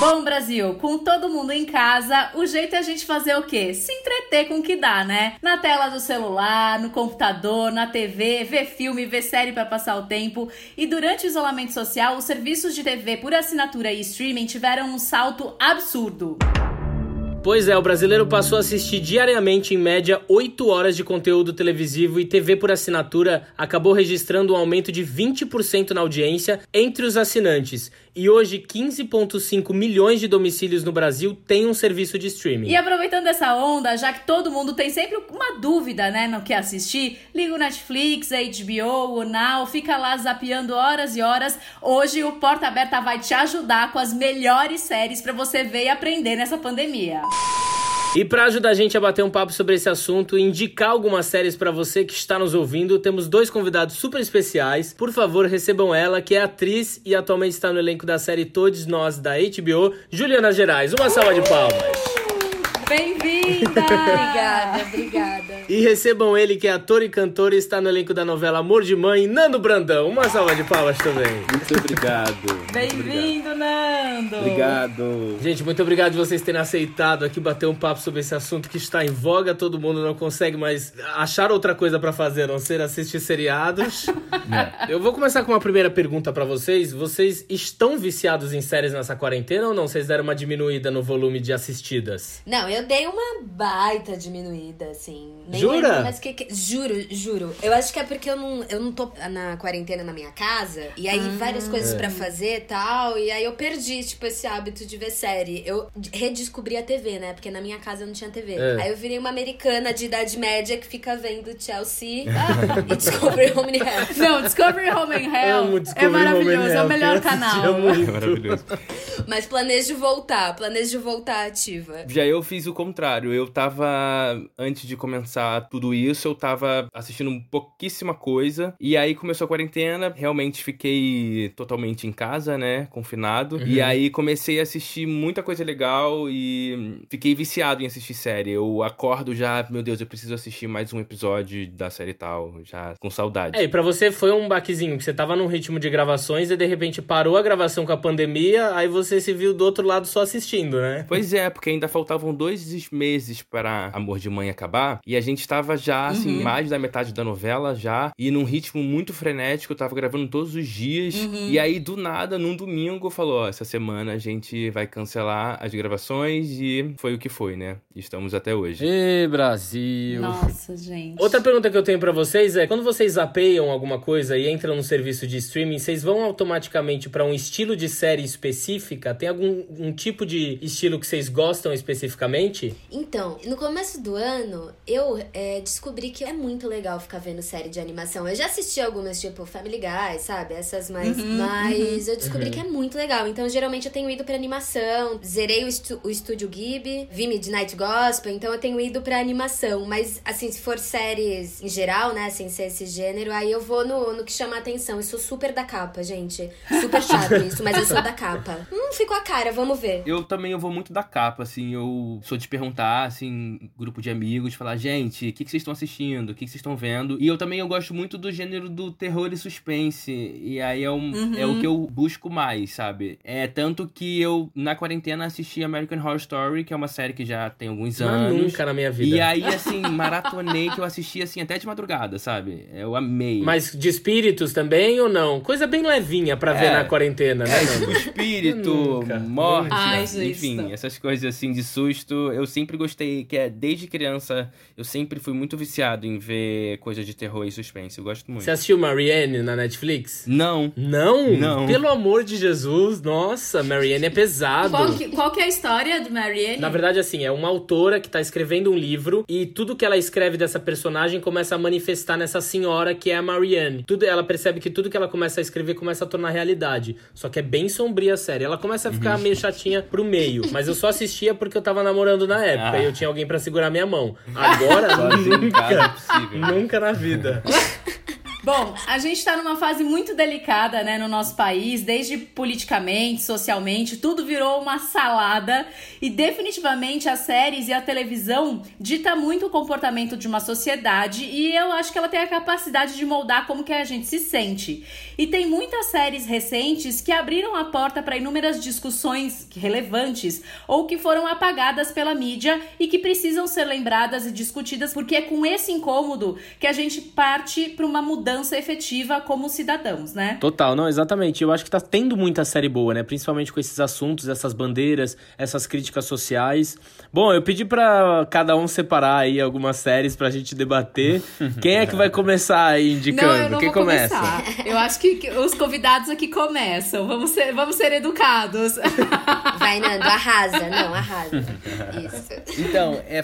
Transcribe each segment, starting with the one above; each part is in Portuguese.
Bom, Brasil, com todo mundo em casa, o jeito é a gente fazer o quê? Se entreter com o que dá, né? Na tela do celular, no computador, na TV, ver filme, ver série para passar o tempo. E durante o isolamento social, os serviços de TV por assinatura e streaming tiveram um salto absurdo. Pois é, o brasileiro passou a assistir diariamente, em média, 8 horas de conteúdo televisivo e TV por assinatura acabou registrando um aumento de 20% na audiência entre os assinantes. E hoje, 15,5 milhões de domicílios no Brasil têm um serviço de streaming. E aproveitando essa onda, já que todo mundo tem sempre uma dúvida, né, no que assistir, liga o Netflix, a HBO, o Now, fica lá zapeando horas e horas. Hoje o Porta Aberta vai te ajudar com as melhores séries para você ver e aprender nessa pandemia. E para ajudar a gente a bater um papo sobre esse assunto e indicar algumas séries para você que está nos ouvindo, temos dois convidados super especiais. Por favor, recebam ela, que é atriz e atualmente está no elenco da série Todos Nós da HBO, Juliana Gerais. Uma salva de palmas. Bem-vinda! obrigada, obrigada. E recebam ele, que é ator e cantor e está no elenco da novela Amor de Mãe, Nando Brandão. Uma salva de palmas também. Muito obrigado. Bem-vindo, Nando! Obrigado. Gente, muito obrigado de vocês terem aceitado aqui bater um papo sobre esse assunto que está em voga. Todo mundo não consegue mais achar outra coisa para fazer, a não ser assistir seriados. É. Eu vou começar com uma primeira pergunta para vocês. Vocês estão viciados em séries nessa quarentena ou não? Vocês deram uma diminuída no volume de assistidas? Não, eu dei uma baita diminuída, assim. Nem Jura? Lembro, mas que, que, juro, juro. Eu acho que é porque eu não, eu não tô na quarentena na minha casa. E aí, ah, várias coisas é. para fazer e tal. E aí, eu perdi, tipo, esse hábito de ver série. Eu redescobri a TV, né? Porque na minha casa eu não tinha TV. É. Aí, eu virei uma americana de idade média que fica vendo Chelsea e Discovery Home and Health. Não, Discovery Home and Health é maravilhoso. É o melhor canal. É maravilhoso. Mas planejo voltar. Planejo voltar ativa. Já eu fiz o contrário. Eu tava, antes de começar tudo isso, eu tava assistindo pouquíssima coisa. E aí começou a quarentena, realmente fiquei totalmente em casa, né? Confinado. Uhum. E aí comecei a assistir muita coisa legal e fiquei viciado em assistir série. Eu acordo já, meu Deus, eu preciso assistir mais um episódio da série tal, já com saudade. É, e pra você foi um baquezinho, que você tava num ritmo de gravações e de repente parou a gravação com a pandemia, aí você se viu do outro lado só assistindo, né? Pois é, porque ainda faltavam dois meses para Amor de Mãe acabar. E a gente estava já, assim, uhum. mais da metade da novela já. E num ritmo muito frenético, eu tava gravando todos os dias. Uhum. E aí, do nada, num domingo, falou: Ó, essa semana a gente vai cancelar as gravações. E foi o que foi, né? Estamos até hoje. Ê, Brasil! Nossa, gente. Outra pergunta que eu tenho para vocês é: quando vocês zapeiam alguma coisa e entram no serviço de streaming, vocês vão automaticamente para um estilo de série específica? Tem algum um tipo de estilo que vocês gostam especificamente? Assistir? Então, no começo do ano, eu é, descobri que é muito legal ficar vendo série de animação. Eu já assisti algumas, tipo Family Guy, sabe? Essas mais. Uhum, mas uhum. eu descobri uhum. que é muito legal. Então, geralmente, eu tenho ido pra animação. Zerei o, estu o estúdio Ghibli, vi Midnight Gospel, então eu tenho ido pra animação. Mas, assim, se for séries em geral, né, sem ser esse gênero, aí eu vou no, no que chama a atenção. Eu sou super da capa, gente. Super chato isso, mas eu sou da capa. Hum, ficou a cara, vamos ver. Eu também eu vou muito da capa, assim. Eu sou de perguntar, assim, grupo de amigos, falar, gente, o que, que vocês estão assistindo? O que, que vocês estão vendo? E eu também eu gosto muito do gênero do terror e suspense. E aí é, um, uhum. é o que eu busco mais, sabe? É tanto que eu, na quarentena, assisti American Horror Story, que é uma série que já tem alguns anos. nunca na minha vida. E aí, assim, maratonei que eu assisti, assim, até de madrugada, sabe? Eu amei. Mas de espíritos também ou não? Coisa bem levinha pra é, ver na quarentena, né? É, tipo, espírito, morte, Ai, enfim, essas coisas assim de susto. Eu eu sempre gostei, que é desde criança, eu sempre fui muito viciado em ver coisas de terror e suspense. Eu gosto muito. Você assistiu Marianne na Netflix? Não. Não? Não. Pelo amor de Jesus, nossa, Marianne é pesado. Qual que, qual que é a história de Marianne? Na verdade, assim, é uma autora que tá escrevendo um livro e tudo que ela escreve dessa personagem começa a manifestar nessa senhora que é a Marianne. Tudo, ela percebe que tudo que ela começa a escrever começa a tornar realidade. Só que é bem sombria a série. Ela começa a ficar uhum. meio chatinha pro meio, mas eu só assistia porque eu tava namorando na época ah. e eu tinha alguém para segurar minha mão. Agora, nunca, é nunca na vida. Bom, a gente está numa fase muito delicada, né, no nosso país, desde politicamente, socialmente, tudo virou uma salada e definitivamente as séries e a televisão dita muito o comportamento de uma sociedade e eu acho que ela tem a capacidade de moldar como que a gente se sente. E tem muitas séries recentes que abriram a porta para inúmeras discussões relevantes ou que foram apagadas pela mídia e que precisam ser lembradas e discutidas porque é com esse incômodo que a gente parte para uma mudança efetiva como cidadãos, né? Total, não, exatamente. Eu acho que tá tendo muita série boa, né? Principalmente com esses assuntos, essas bandeiras, essas críticas sociais. Bom, eu pedi para cada um separar aí algumas séries pra gente debater. Quem é que vai começar aí indicando? Não, eu não Quem vou começa? começar. Eu acho que os convidados aqui começam. Vamos ser, vamos ser educados. Vai, Nando, arrasa. Não, arrasa. Isso. Então, é,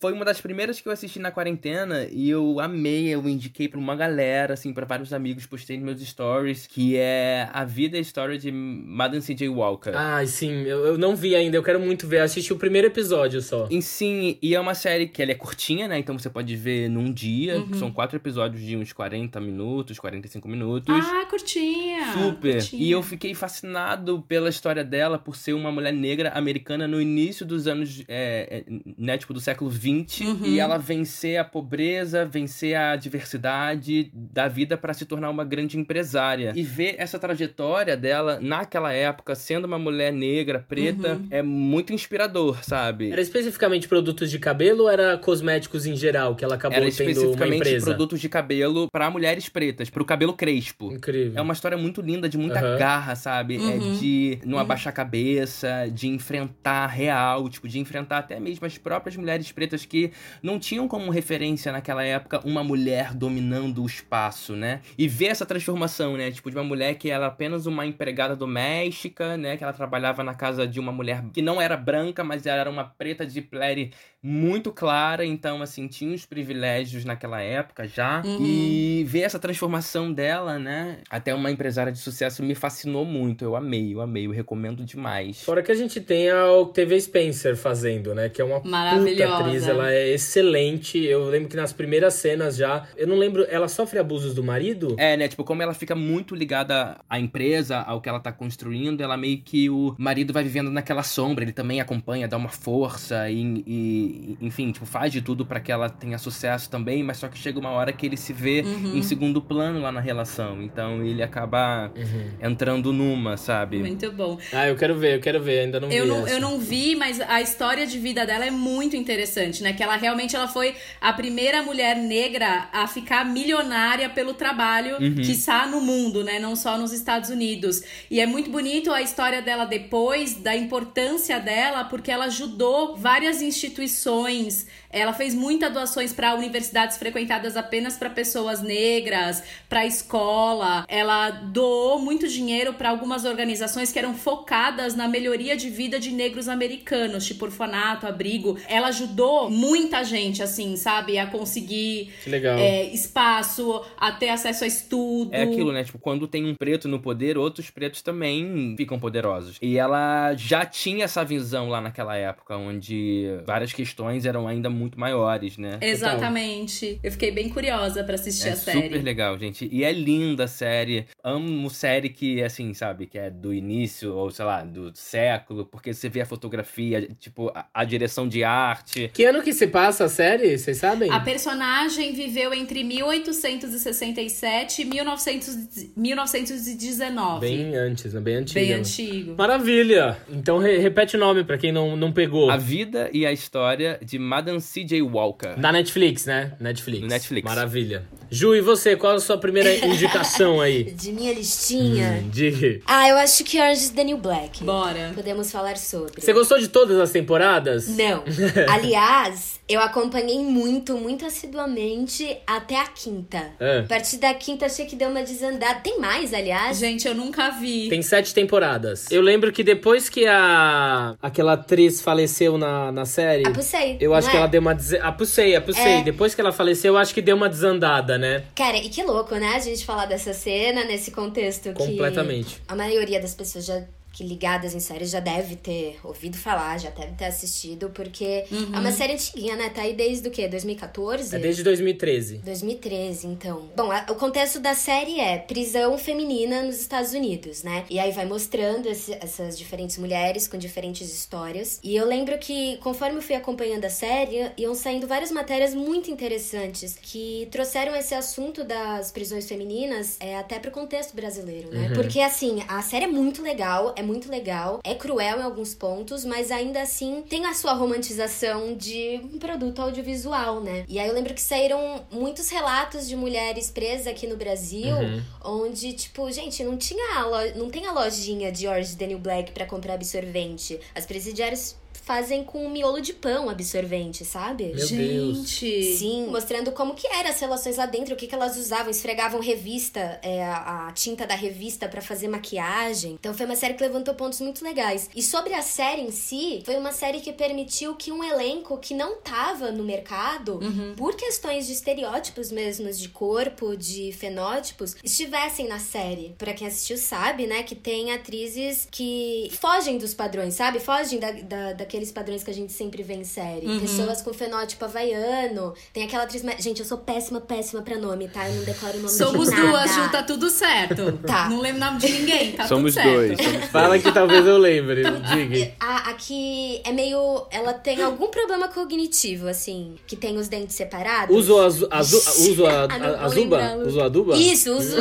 foi uma das primeiras que eu assisti na quarentena e eu amei, eu indiquei pra uma galera, assim, pra vários amigos, postei nos meus stories, que é A Vida e a História de Madame C.J. Walker. Ai, sim, eu, eu não vi ainda, eu quero muito ver. Eu assisti o primeiro episódio só. E sim, e é uma série que ela é curtinha, né? Então você pode ver num dia. São quatro episódios de uns 40 minutos, 45 minutos. ah, curtinha. Super. curtinha. E eu fiquei fascinado pela história dela por ser uma mulher negra americana no início dos anos, é, é, né, tipo, do século XX. Uhum. E ela vencer a pobreza, vencer a diversidade da vida para se tornar uma grande empresária. E ver essa trajetória dela naquela época, sendo uma mulher negra, preta, Uhum. é muito inspirador, sabe? Era especificamente produtos de cabelo ou era cosméticos em geral que ela acabou Era tendo uma empresa? produtos de cabelo para mulheres pretas, pro cabelo crespo. Incrível. É uma história muito linda, de muita Aham. garra, sabe? É Uhum. de não abaixar a cabeça, de enfrentar real, tipo, de enfrentar até mesmo as próprias mulheres pretas que não tinham como referência naquela época uma mulher dominando o espaço, né? E ver essa transformação, né? Tipo, de uma mulher que era apenas uma empregada doméstica, né? Que ela trabalhava na casa de uma mulher que não era branca, mas ela era uma preta de pele muito clara, então, assim, tinha os privilégios naquela época já. Uhum. E ver essa transformação dela, né? Até uma empresária de sucesso me fascinou muito. Eu amei, eu amei, eu recomendo demais. Fora que a gente tem a Octavia Spencer fazendo, né? Que é uma puta Maravilhosa. atriz, ela é excelente. Eu lembro que nas primeiras cenas já. Eu não lembro, ela sofre abusos do marido? É, né? Tipo, como ela fica muito ligada à empresa, ao que ela tá construindo, ela meio que o marido vai vivendo naquela sombra, ele também acompanha, dá uma força e, e- enfim, tipo, faz de tudo pra que ela tenha sucesso também, mas só que chega uma hora que ele se vê Uhum. em segundo plano lá na relação. Então ele acaba Uhum. entrando numa, sabe? Muito bom. Ah, eu quero ver, eu quero ver, ainda não Eu vi. não, essa. eu não vi, mas a história de vida dela é muito interessante, né? Que ela realmente ela foi a primeira mulher negra a ficar milionária pelo trabalho que está no mundo, né? Não só nos Estados Unidos. E é muito bonito a história dela depois, da importância dela, porque ela ajudou várias instituições missões ela fez muitas doações para universidades frequentadas apenas para pessoas negras, para escola. Ela doou muito dinheiro para algumas organizações que eram focadas na melhoria de vida de negros americanos, tipo orfanato, abrigo. Ela ajudou muita gente, assim, sabe, a conseguir é, espaço, a ter acesso a estudo. É aquilo, né? Tipo, quando tem um preto no poder, outros pretos também ficam poderosos. E ela já tinha essa visão lá naquela época, onde várias questões eram ainda muito maiores, né? Exatamente. Eu fiquei bem curiosa pra assistir É a série. super legal, gente. E é linda a série. Amo série que, assim, sabe, que é do início, ou sei lá, do século, porque você vê a fotografia, tipo, a, a direção de arte. Que ano que se passa a série? Vocês sabem? A personagem viveu entre 1867 e 1900 1919. Bem antes, né? Bem antiga. Bem antigo. Maravilha! Então re- repete o nome pra quem não, não pegou. A vida e a história de Madame C.J. Walker. Da Netflix, né? Netflix. Netflix. Maravilha. Ju, e você? Qual a sua primeira indicação aí? De minha listinha. De... Ah, eu acho que Orange is the New Black. Bora. Podemos falar sobre. Você gostou de todas as temporadas? Não. Aliás, eu acompanhei muito, muito assiduamente até a quinta. É. A partir da quinta achei que deu uma desandada. Tem mais, aliás? Gente, eu nunca vi. Tem sete temporadas. Eu lembro que depois que a aquela atriz faleceu na, na série, A Pusei. eu acho não que é? ela deu uma des... a Pusei, a Pusei. É. Depois que ela faleceu, eu acho que deu uma desandada, né? Cara, e que louco, né? A gente falar dessa cena nesse contexto que. Completamente. A maioria das pessoas já que ligadas em séries já deve ter ouvido falar, já deve ter assistido, porque uhum. é uma série antiguinha, né? Tá aí desde o quê? 2014? É desde 2013. 2013, então. Bom, a, o contexto da série é prisão feminina nos Estados Unidos, né? E aí vai mostrando esse, essas diferentes mulheres com diferentes histórias. E eu lembro que, conforme eu fui acompanhando a série, iam saindo várias matérias muito interessantes que trouxeram esse assunto das prisões femininas é, até pro contexto brasileiro, né? Uhum. Porque, assim, a série é muito legal, é muito legal, é cruel em alguns pontos, mas ainda assim tem a sua romantização de um produto audiovisual, né? E aí eu lembro que saíram muitos relatos de mulheres presas aqui no Brasil, uhum. onde, tipo, gente, não tinha lo... não tem a lojinha de Orange Daniel Black para comprar absorvente. As presidiárias fazem com um miolo de pão absorvente, sabe? Meu Gente! Deus. Sim, mostrando como que eram as relações lá dentro, o que, que elas usavam, esfregavam revista, é, a, a, tinta da revista para fazer maquiagem. Então foi uma série que levantou pontos muito legais. E sobre a série em si, foi uma série que permitiu que um elenco que não tava no mercado, uhum. por questões de estereótipos mesmos, de corpo, de fenótipos, estivessem na série. Pra quem assistiu sabe, né, que tem atrizes que fogem dos padrões, sabe? Fogem da, da, daquele aqueles padrões que a gente sempre vê em série. Uhum. Pessoas com fenótipo havaiano. Tem aquela atriz. Gente, eu sou péssima, péssima pra nome, tá? Eu não decoro o nome Somos de nada. duas, Ju, tá tudo certo. Tá. Não lembro o nome de ninguém, tá Somos tudo dois. certo. Somos Fala que talvez eu lembre, diga. A, aqui é meio. Ela tem algum problema cognitivo, assim, que tem os dentes separados. Uso, azu, azu, uso a, a, azuba? Uso aduba? Isso, uso.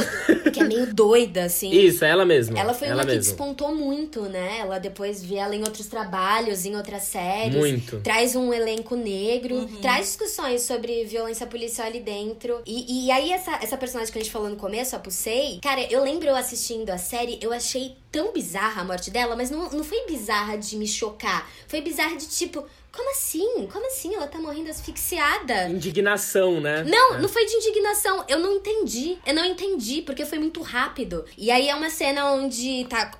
que é meio doida, assim. Isso, é ela mesma. Ela foi ela uma mesma. que despontou muito, né? Ela depois vi ela em outros trabalhos, em outras séries. Muito. Traz um elenco negro, uhum. traz discussões sobre violência policial ali dentro. E, e aí, essa, essa personagem que a gente falou no começo, a Pusei, cara, eu lembro eu assistindo a série, eu achei tão bizarra a morte dela, mas não, não foi bizarra de me chocar. Foi bizarra de tipo, como assim? Como assim? Ela tá morrendo asfixiada. Indignação, né? Não, é. não foi de indignação. Eu não entendi. Eu não entendi, porque foi muito rápido. E aí é uma cena onde tá,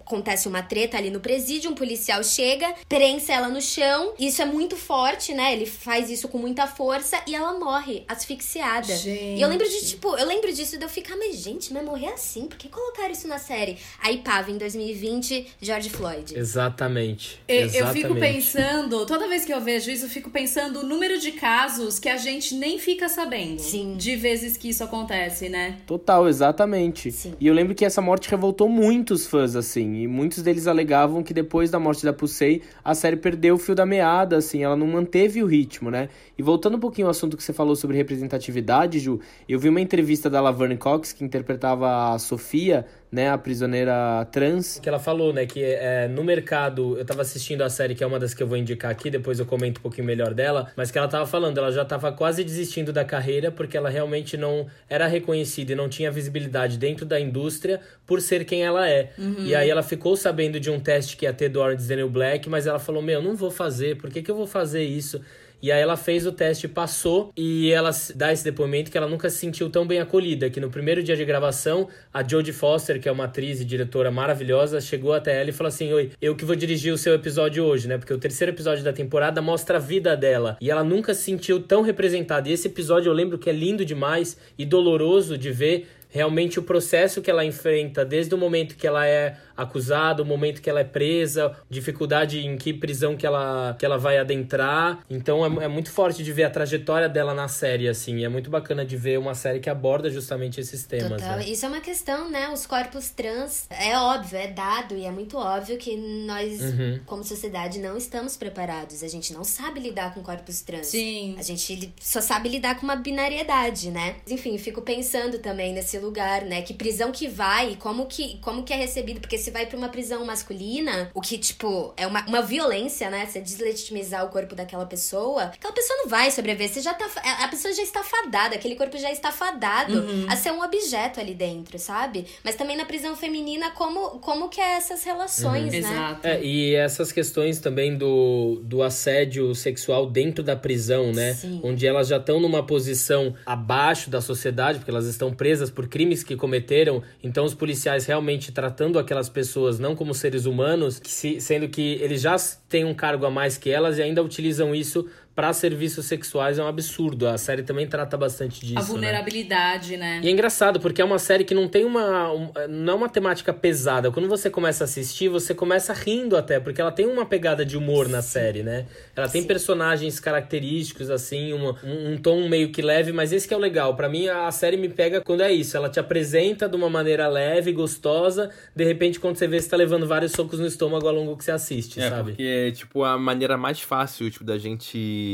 acontece uma treta ali no presídio, um policial chega, prensa ela no chão. Isso é muito forte, né? Ele faz isso com muita força e ela morre asfixiada. Gente. E eu lembro de, tipo, eu lembro disso de eu ficar, mas gente, vai morrer assim? Por que colocaram isso na série? Aí, pá, em 2020, George Floyd. Exatamente. Eu, Exatamente. eu fico pensando, toda toda vez que eu vejo isso, eu fico pensando o número de casos que a gente nem fica sabendo. Sim. De vezes que isso acontece, né? Total, exatamente. Sim. E eu lembro que essa morte revoltou muitos fãs, assim. E muitos deles alegavam que depois da morte da Pusei, a série perdeu o fio da meada, assim. Ela não manteve o ritmo, né? E voltando um pouquinho ao assunto que você falou sobre representatividade, Ju, eu vi uma entrevista da Laverne Cox, que interpretava a Sofia, né, a prisioneira trans, que ela falou, né, que é, no mercado, eu tava assistindo a série que é uma das que eu vou indicar aqui, depois eu comento um pouquinho melhor dela, mas que ela tava falando, ela já tava quase desistindo da carreira porque ela realmente não era reconhecida e não tinha visibilidade dentro da indústria por ser quem ela é. Uhum. E aí ela ficou sabendo de um teste que ia ter do Orange Daniel Black, mas ela falou: "Meu, não vou fazer, por que que eu vou fazer isso?" E aí ela fez o teste, passou, e ela dá esse depoimento que ela nunca se sentiu tão bem acolhida, que no primeiro dia de gravação, a Jodie Foster, que é uma atriz e diretora maravilhosa, chegou até ela e falou assim: Oi, eu que vou dirigir o seu episódio hoje, né? Porque o terceiro episódio da temporada mostra a vida dela. E ela nunca se sentiu tão representada. E esse episódio eu lembro que é lindo demais e doloroso de ver realmente o processo que ela enfrenta desde o momento que ela é acusada, o momento que ela é presa, dificuldade em que prisão que ela, que ela vai adentrar. Então é, é muito forte de ver a trajetória dela na série, assim. É muito bacana de ver uma série que aborda justamente esses temas. Total. Né? Isso é uma questão, né? Os corpos trans, é óbvio, é dado e é muito óbvio que nós, uhum. como sociedade, não estamos preparados. A gente não sabe lidar com corpos trans. Sim. A gente só sabe lidar com uma binariedade, né? Enfim, fico pensando também nesse lugar, né? Que prisão que vai e como que, como que é recebido, porque se vai pra uma prisão masculina, o que, tipo, é uma, uma violência, né? Você deslegitimizar o corpo daquela pessoa, aquela pessoa não vai sobreviver. Você já tá. A pessoa já está fadada, aquele corpo já está fadado uhum. a ser um objeto ali dentro, sabe? Mas também na prisão feminina, como, como que é essas relações, uhum. né? Exato. É, e essas questões também do, do assédio sexual dentro da prisão, né? Sim. Onde elas já estão numa posição abaixo da sociedade, porque elas estão presas por crimes que cometeram. Então, os policiais realmente tratando aquelas pessoas não como seres humanos, que se, sendo que eles já têm um cargo a mais que elas e ainda utilizam isso para serviços sexuais é um absurdo. A série também trata bastante disso. A né? vulnerabilidade, né? né? E é engraçado, porque é uma série que não tem uma. Um, não é uma temática pesada. Quando você começa a assistir, você começa rindo até, porque ela tem uma pegada de humor na série, né? Ela tem Sim. personagens característicos, assim, uma, um, um, tom meio que leve, mas esse que é o legal. para mim, a série me pega quando é isso. Ela te apresenta de uma maneira leve, gostosa, de repente, quando você vê, você tá levando vários socos no estômago ao longo que você assiste, é, sabe? Porque, tipo, a maneira mais fácil, tipo, da gente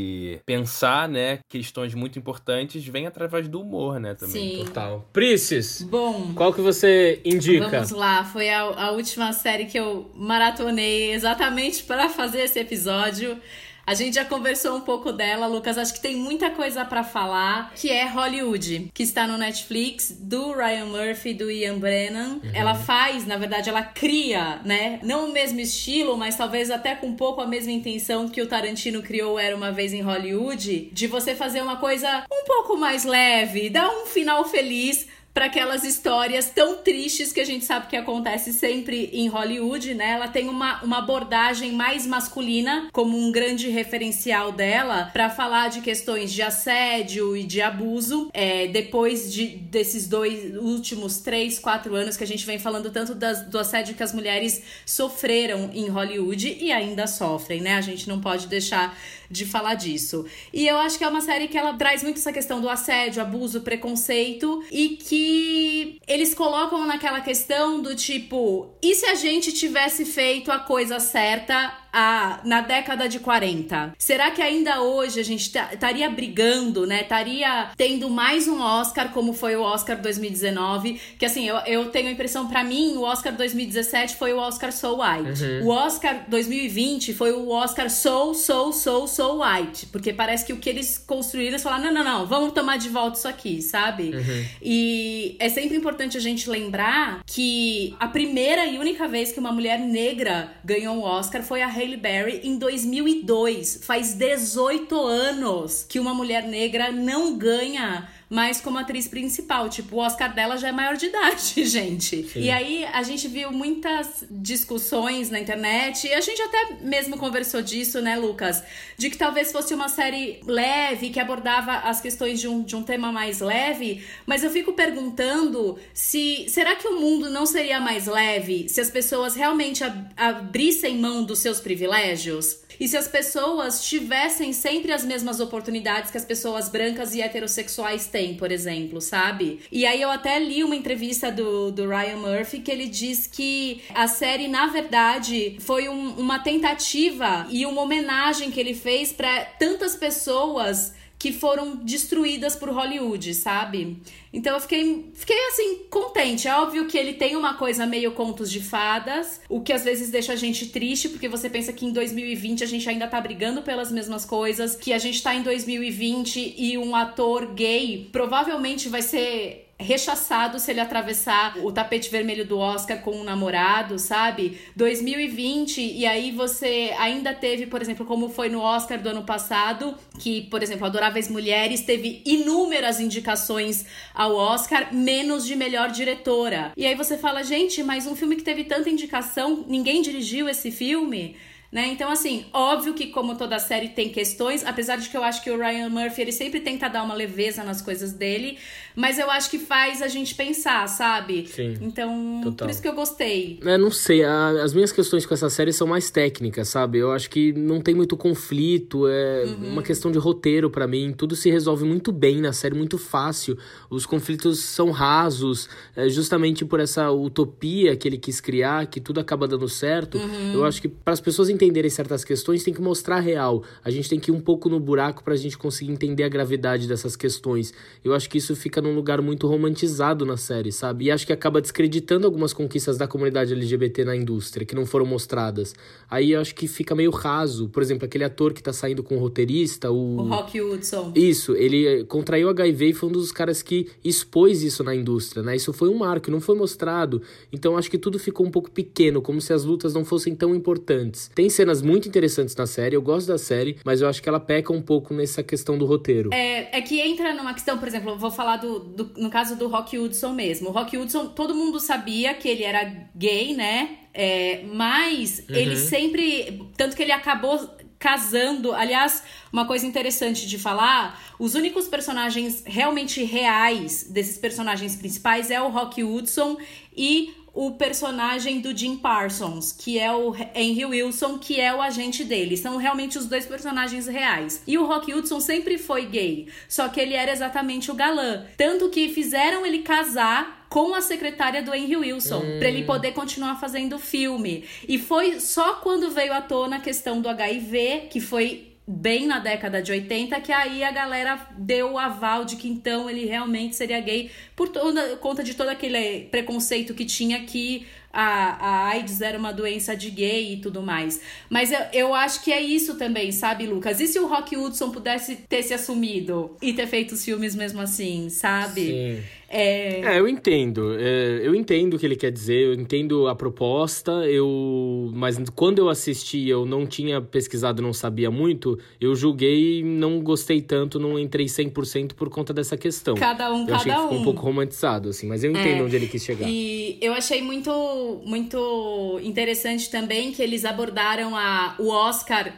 pensar, né, questões muito importantes vem através do humor, né, também. Sim. Total. Prices, Bom. Qual que você indica? Vamos lá, foi a, a última série que eu maratonei exatamente para fazer esse episódio. A gente já conversou um pouco dela, Lucas. Acho que tem muita coisa para falar, que é Hollywood, que está no Netflix, do Ryan Murphy, do Ian Brennan. Uhum. Ela faz, na verdade, ela cria, né? Não o mesmo estilo, mas talvez até com um pouco a mesma intenção que o Tarantino criou Era uma vez em Hollywood, de você fazer uma coisa um pouco mais leve, dar um final feliz para aquelas histórias tão tristes que a gente sabe que acontece sempre em Hollywood, né? Ela tem uma, uma abordagem mais masculina como um grande referencial dela para falar de questões de assédio e de abuso. É, depois de, desses dois últimos três, quatro anos que a gente vem falando tanto das, do assédio que as mulheres sofreram em Hollywood e ainda sofrem, né? A gente não pode deixar de falar disso. E eu acho que é uma série que ela traz muito essa questão do assédio, abuso, preconceito e que eles colocam naquela questão do tipo, e se a gente tivesse feito a coisa certa a, na década de 40? Será que ainda hoje a gente estaria brigando, né? Estaria tendo mais um Oscar, como foi o Oscar 2019? Que assim, eu, eu tenho a impressão, para mim, o Oscar 2017 foi o Oscar So White. Uhum. O Oscar 2020 foi o Oscar So, So, So, So White. Porque parece que o que eles construíram, eles falaram: não, não, não, vamos tomar de volta isso aqui, sabe? Uhum. E é sempre importante a gente lembrar que a primeira e única vez que uma mulher negra ganhou um Oscar foi a Halle Berry em 2002. Faz 18 anos que uma mulher negra não ganha mas como atriz principal. Tipo, o Oscar dela já é maior de idade, gente. Sim. E aí a gente viu muitas discussões na internet, e a gente até mesmo conversou disso, né, Lucas? De que talvez fosse uma série leve, que abordava as questões de um, de um tema mais leve, mas eu fico perguntando se. Será que o mundo não seria mais leve se as pessoas realmente ab abrissem mão dos seus privilégios? E se as pessoas tivessem sempre as mesmas oportunidades que as pessoas brancas e heterossexuais têm, por exemplo, sabe? E aí eu até li uma entrevista do, do Ryan Murphy que ele diz que a série, na verdade, foi um, uma tentativa e uma homenagem que ele fez para tantas pessoas que foram destruídas por Hollywood, sabe? Então eu fiquei, fiquei assim, contente. É óbvio que ele tem uma coisa meio contos de fadas, o que às vezes deixa a gente triste, porque você pensa que em 2020 a gente ainda tá brigando pelas mesmas coisas, que a gente tá em 2020 e um ator gay provavelmente vai ser rechaçado se ele atravessar o tapete vermelho do Oscar com um namorado, sabe? 2020, e aí você ainda teve, por exemplo, como foi no Oscar do ano passado, que, por exemplo, Adoráveis Mulheres teve inúmeras indicações ao Oscar, menos de melhor diretora. E aí você fala, gente, mas um filme que teve tanta indicação, ninguém dirigiu esse filme? Né? Então, assim, óbvio que como toda série tem questões, apesar de que eu acho que o Ryan Murphy, ele sempre tenta dar uma leveza nas coisas dele, mas eu acho que faz a gente pensar, sabe? Sim. Então, total. por isso que eu gostei. É, não sei, a, as minhas questões com essa série são mais técnicas, sabe? Eu acho que não tem muito conflito, é uhum. uma questão de roteiro para mim, tudo se resolve muito bem na série, muito fácil. Os conflitos são rasos, é, justamente por essa utopia que ele quis criar, que tudo acaba dando certo. Uhum. Eu acho que para as pessoas entenderem entenderem certas questões, tem que mostrar a real. A gente tem que ir um pouco no buraco para a gente conseguir entender a gravidade dessas questões. Eu acho que isso fica num lugar muito romantizado na série, sabe? E acho que acaba descreditando algumas conquistas da comunidade LGBT na indústria, que não foram mostradas. Aí eu acho que fica meio raso. Por exemplo, aquele ator que tá saindo com o roteirista, o. O Rock Hudson. Isso, ele contraiu HIV e foi um dos caras que expôs isso na indústria, né? Isso foi um marco, não foi mostrado. Então acho que tudo ficou um pouco pequeno, como se as lutas não fossem tão importantes. Tem cenas muito interessantes na série, eu gosto da série, mas eu acho que ela peca um pouco nessa questão do roteiro. É, é que entra numa questão, por exemplo, vou falar do, do, no caso do Rock Hudson mesmo. O Rock Hudson, todo mundo sabia que ele era gay, né? É, mas uhum. ele sempre. Tanto que ele acabou casando. Aliás, uma coisa interessante de falar: os únicos personagens realmente reais desses personagens principais é o Rock Hudson e o personagem do Jim Parsons, que é o Henry Wilson, que é o agente dele. São realmente os dois personagens reais. E o Rock Hudson sempre foi gay, só que ele era exatamente o galã. Tanto que fizeram ele casar com a secretária do Henry Wilson, hum. para ele poder continuar fazendo filme. E foi só quando veio à tona a questão do HIV, que foi bem na década de 80, que aí a galera deu o aval de que então ele realmente seria gay por toda, conta de todo aquele preconceito que tinha que a, a AIDS era uma doença de gay e tudo mais. Mas eu, eu acho que é isso também, sabe, Lucas? E se o Rock Hudson pudesse ter se assumido e ter feito os filmes mesmo assim, sabe? Sim. É... é, eu entendo. É, eu entendo o que ele quer dizer, eu entendo a proposta, eu... mas quando eu assisti, eu não tinha pesquisado, não sabia muito, eu julguei não gostei tanto, não entrei 100% por conta dessa questão. Cada um, eu cada achei que ficou um. um pouco romantizado, assim, mas eu entendo é, onde ele quis chegar. E eu achei muito, muito interessante também que eles abordaram a, o Oscar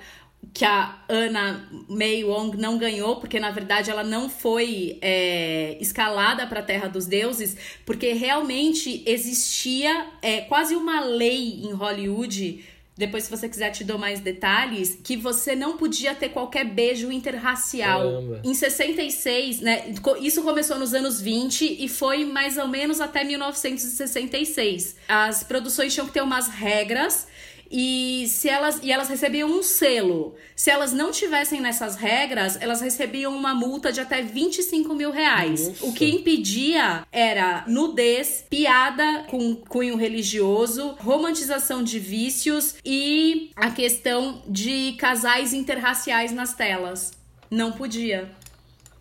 que a Ana May Wong não ganhou, porque na verdade ela não foi é, escalada para a Terra dos Deuses, porque realmente existia é, quase uma lei em Hollywood. Depois, se você quiser, te dou mais detalhes. Que você não podia ter qualquer beijo interracial. Caramba. Em 66, né? Isso começou nos anos 20 e foi mais ou menos até 1966. As produções tinham que ter umas regras e se elas e elas recebiam um selo. Se elas não tivessem nessas regras, elas recebiam uma multa de até 25 mil reais. Nossa. O que impedia era nudez, piada com cunho religioso, romantização de vícios e a questão de casais interraciais nas telas. Não podia.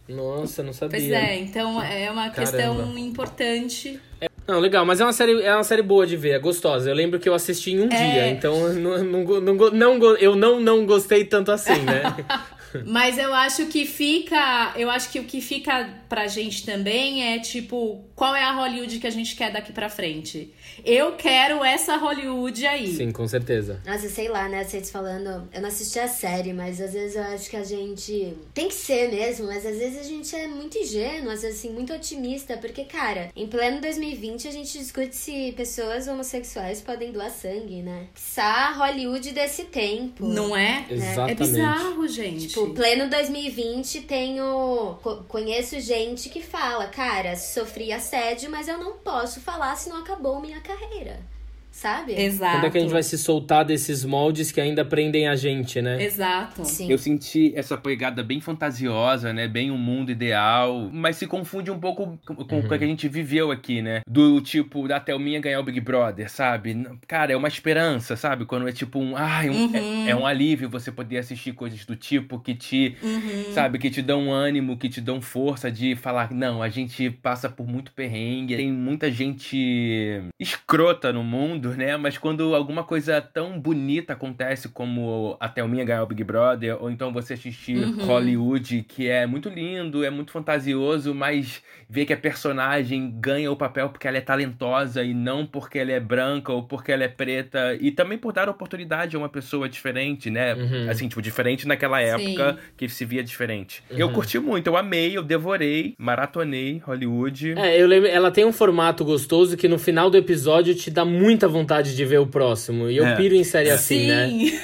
Nossa, não sabia. Pois é, então é uma Caramba. questão importante. Não, legal, mas é uma série, é uma série boa de ver, é gostosa. Eu lembro que eu assisti em um é... dia, então não, não, não, não, eu não, não gostei tanto assim, né? Mas eu acho que fica. Eu acho que o que fica pra gente também é tipo, qual é a Hollywood que a gente quer daqui pra frente? Eu quero essa Hollywood aí. Sim, com certeza. Nossa, sei lá, né? Vocês falando. Eu não assisti a série, mas às vezes eu acho que a gente. Tem que ser mesmo, mas às vezes a gente é muito ingênuo, às vezes assim, muito otimista. Porque, cara, em pleno 2020 a gente discute se pessoas homossexuais podem doar sangue, né? Sá Hollywood desse tempo. Não é? Exatamente. É bizarro, gente. Tipo, pleno 2020 tenho. Conheço gente que fala, cara, sofri assédio, mas eu não posso falar se não acabou minha carreira sabe? Exato. Quando é que a gente vai se soltar desses moldes que ainda prendem a gente, né? Exato. Sim. Eu senti essa pegada bem fantasiosa, né? Bem um mundo ideal, mas se confunde um pouco com, com uhum. o que a gente viveu aqui, né? Do tipo, da Thelminha ganhar o Big Brother, sabe? Cara, é uma esperança, sabe? Quando é tipo um, ai, um, é, uhum. é, é, um alívio você poder assistir coisas do tipo que te, uhum. sabe? Que te dão ânimo, que te dão força de falar, não, a gente passa por muito perrengue, tem muita gente escrota no mundo, né? Mas quando alguma coisa tão bonita acontece como a Thelminha ganhar o Big Brother, ou então você assistir uhum. Hollywood, que é muito lindo, é muito fantasioso, mas vê que a personagem ganha o papel porque ela é talentosa e não porque ela é branca ou porque ela é preta, e também por dar oportunidade a uma pessoa diferente, né? Uhum. Assim, tipo, diferente naquela época Sim. que se via diferente. Uhum. Eu curti muito, eu amei, eu devorei, maratonei Hollywood. É, eu lembro, ela tem um formato gostoso que no final do episódio te dá muita vontade de ver o próximo. E eu é. piro em série assim, né? Sim. né?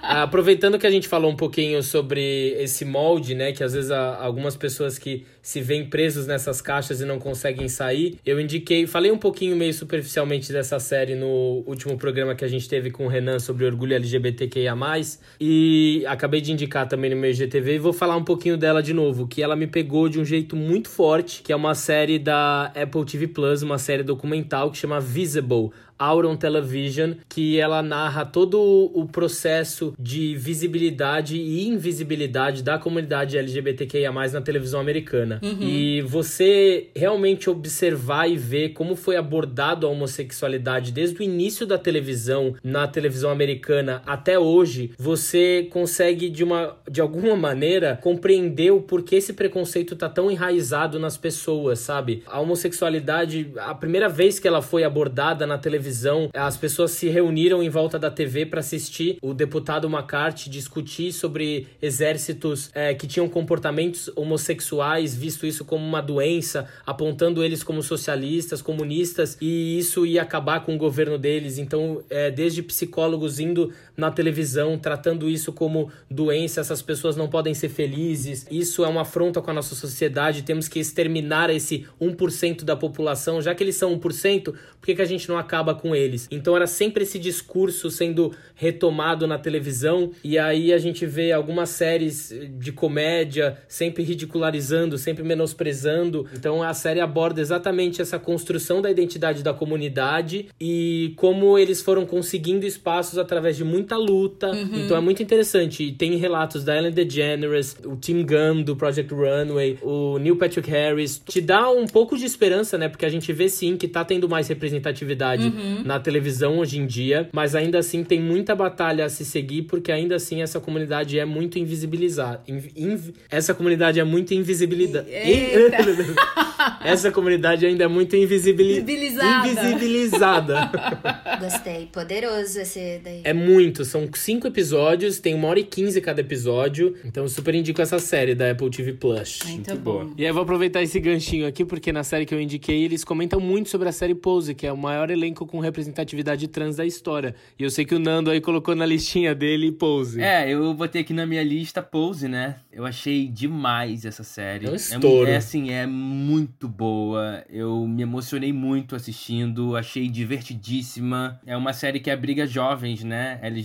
Aproveitando que a gente falou um pouquinho sobre esse molde, né? Que às vezes há algumas pessoas que se veem presos nessas caixas e não conseguem sair. Eu indiquei, falei um pouquinho meio superficialmente dessa série no último programa que a gente teve com o Renan sobre orgulho LGBTQIA. E acabei de indicar também no meu IGTV e vou falar um pouquinho dela de novo, que ela me pegou de um jeito muito forte, que é uma série da Apple TV Plus, uma série documental que chama Visible Auron Television, que ela narra todo o processo de visibilidade e invisibilidade da comunidade LGBTQIA+, na televisão americana. Uhum. E você realmente observar e ver como foi abordado a homossexualidade desde o início da televisão, na televisão americana até hoje, você consegue de uma de alguma maneira compreender o porquê esse preconceito tá tão enraizado nas pessoas, sabe? A homossexualidade, a primeira vez que ela foi abordada na televisão televisão, as pessoas se reuniram em volta da TV para assistir o deputado McCarthy discutir sobre exércitos é, que tinham comportamentos homossexuais, visto isso como uma doença, apontando eles como socialistas, comunistas, e isso ia acabar com o governo deles. Então, é, desde psicólogos indo na televisão, tratando isso como doença, essas pessoas não podem ser felizes, isso é uma afronta com a nossa sociedade, temos que exterminar esse 1% da população, já que eles são 1%, por que, que a gente não acaba com eles? Então era sempre esse discurso sendo retomado na televisão, e aí a gente vê algumas séries de comédia sempre ridicularizando, sempre menosprezando. Então a série aborda exatamente essa construção da identidade da comunidade e como eles foram conseguindo espaços através de muita luta. Uhum. Então é muito interessante. E tem relatos da Ellen DeGeneres, o Tim Gunn do Project Runway, o Neil Patrick Harris. Te dá um pouco de esperança, né? Porque a gente vê sim que tá tendo mais representatividade uhum. na televisão hoje em dia, mas ainda assim tem muita batalha a se seguir, porque ainda assim essa comunidade é muito invisibilizada. Inv... Essa comunidade é muito invisibilizada. essa comunidade ainda é muito invisibilizada. Invisibilizada. Gostei. Poderoso esse daí. É muito. São cinco episódios, tem uma hora e quinze cada episódio. Então eu super indico essa série da Apple TV Plus. Muito, muito boa. E aí eu vou aproveitar esse ganchinho aqui, porque na série que eu indiquei, eles comentam muito sobre a série Pose, que é o maior elenco com representatividade trans da história. E eu sei que o Nando aí colocou na listinha dele Pose. É, eu botei aqui na minha lista Pose, né? Eu achei demais essa série. É um estouro. É, é assim, é muito boa. Eu me emocionei muito assistindo, achei divertidíssima. É uma série que abriga jovens, né? LGBT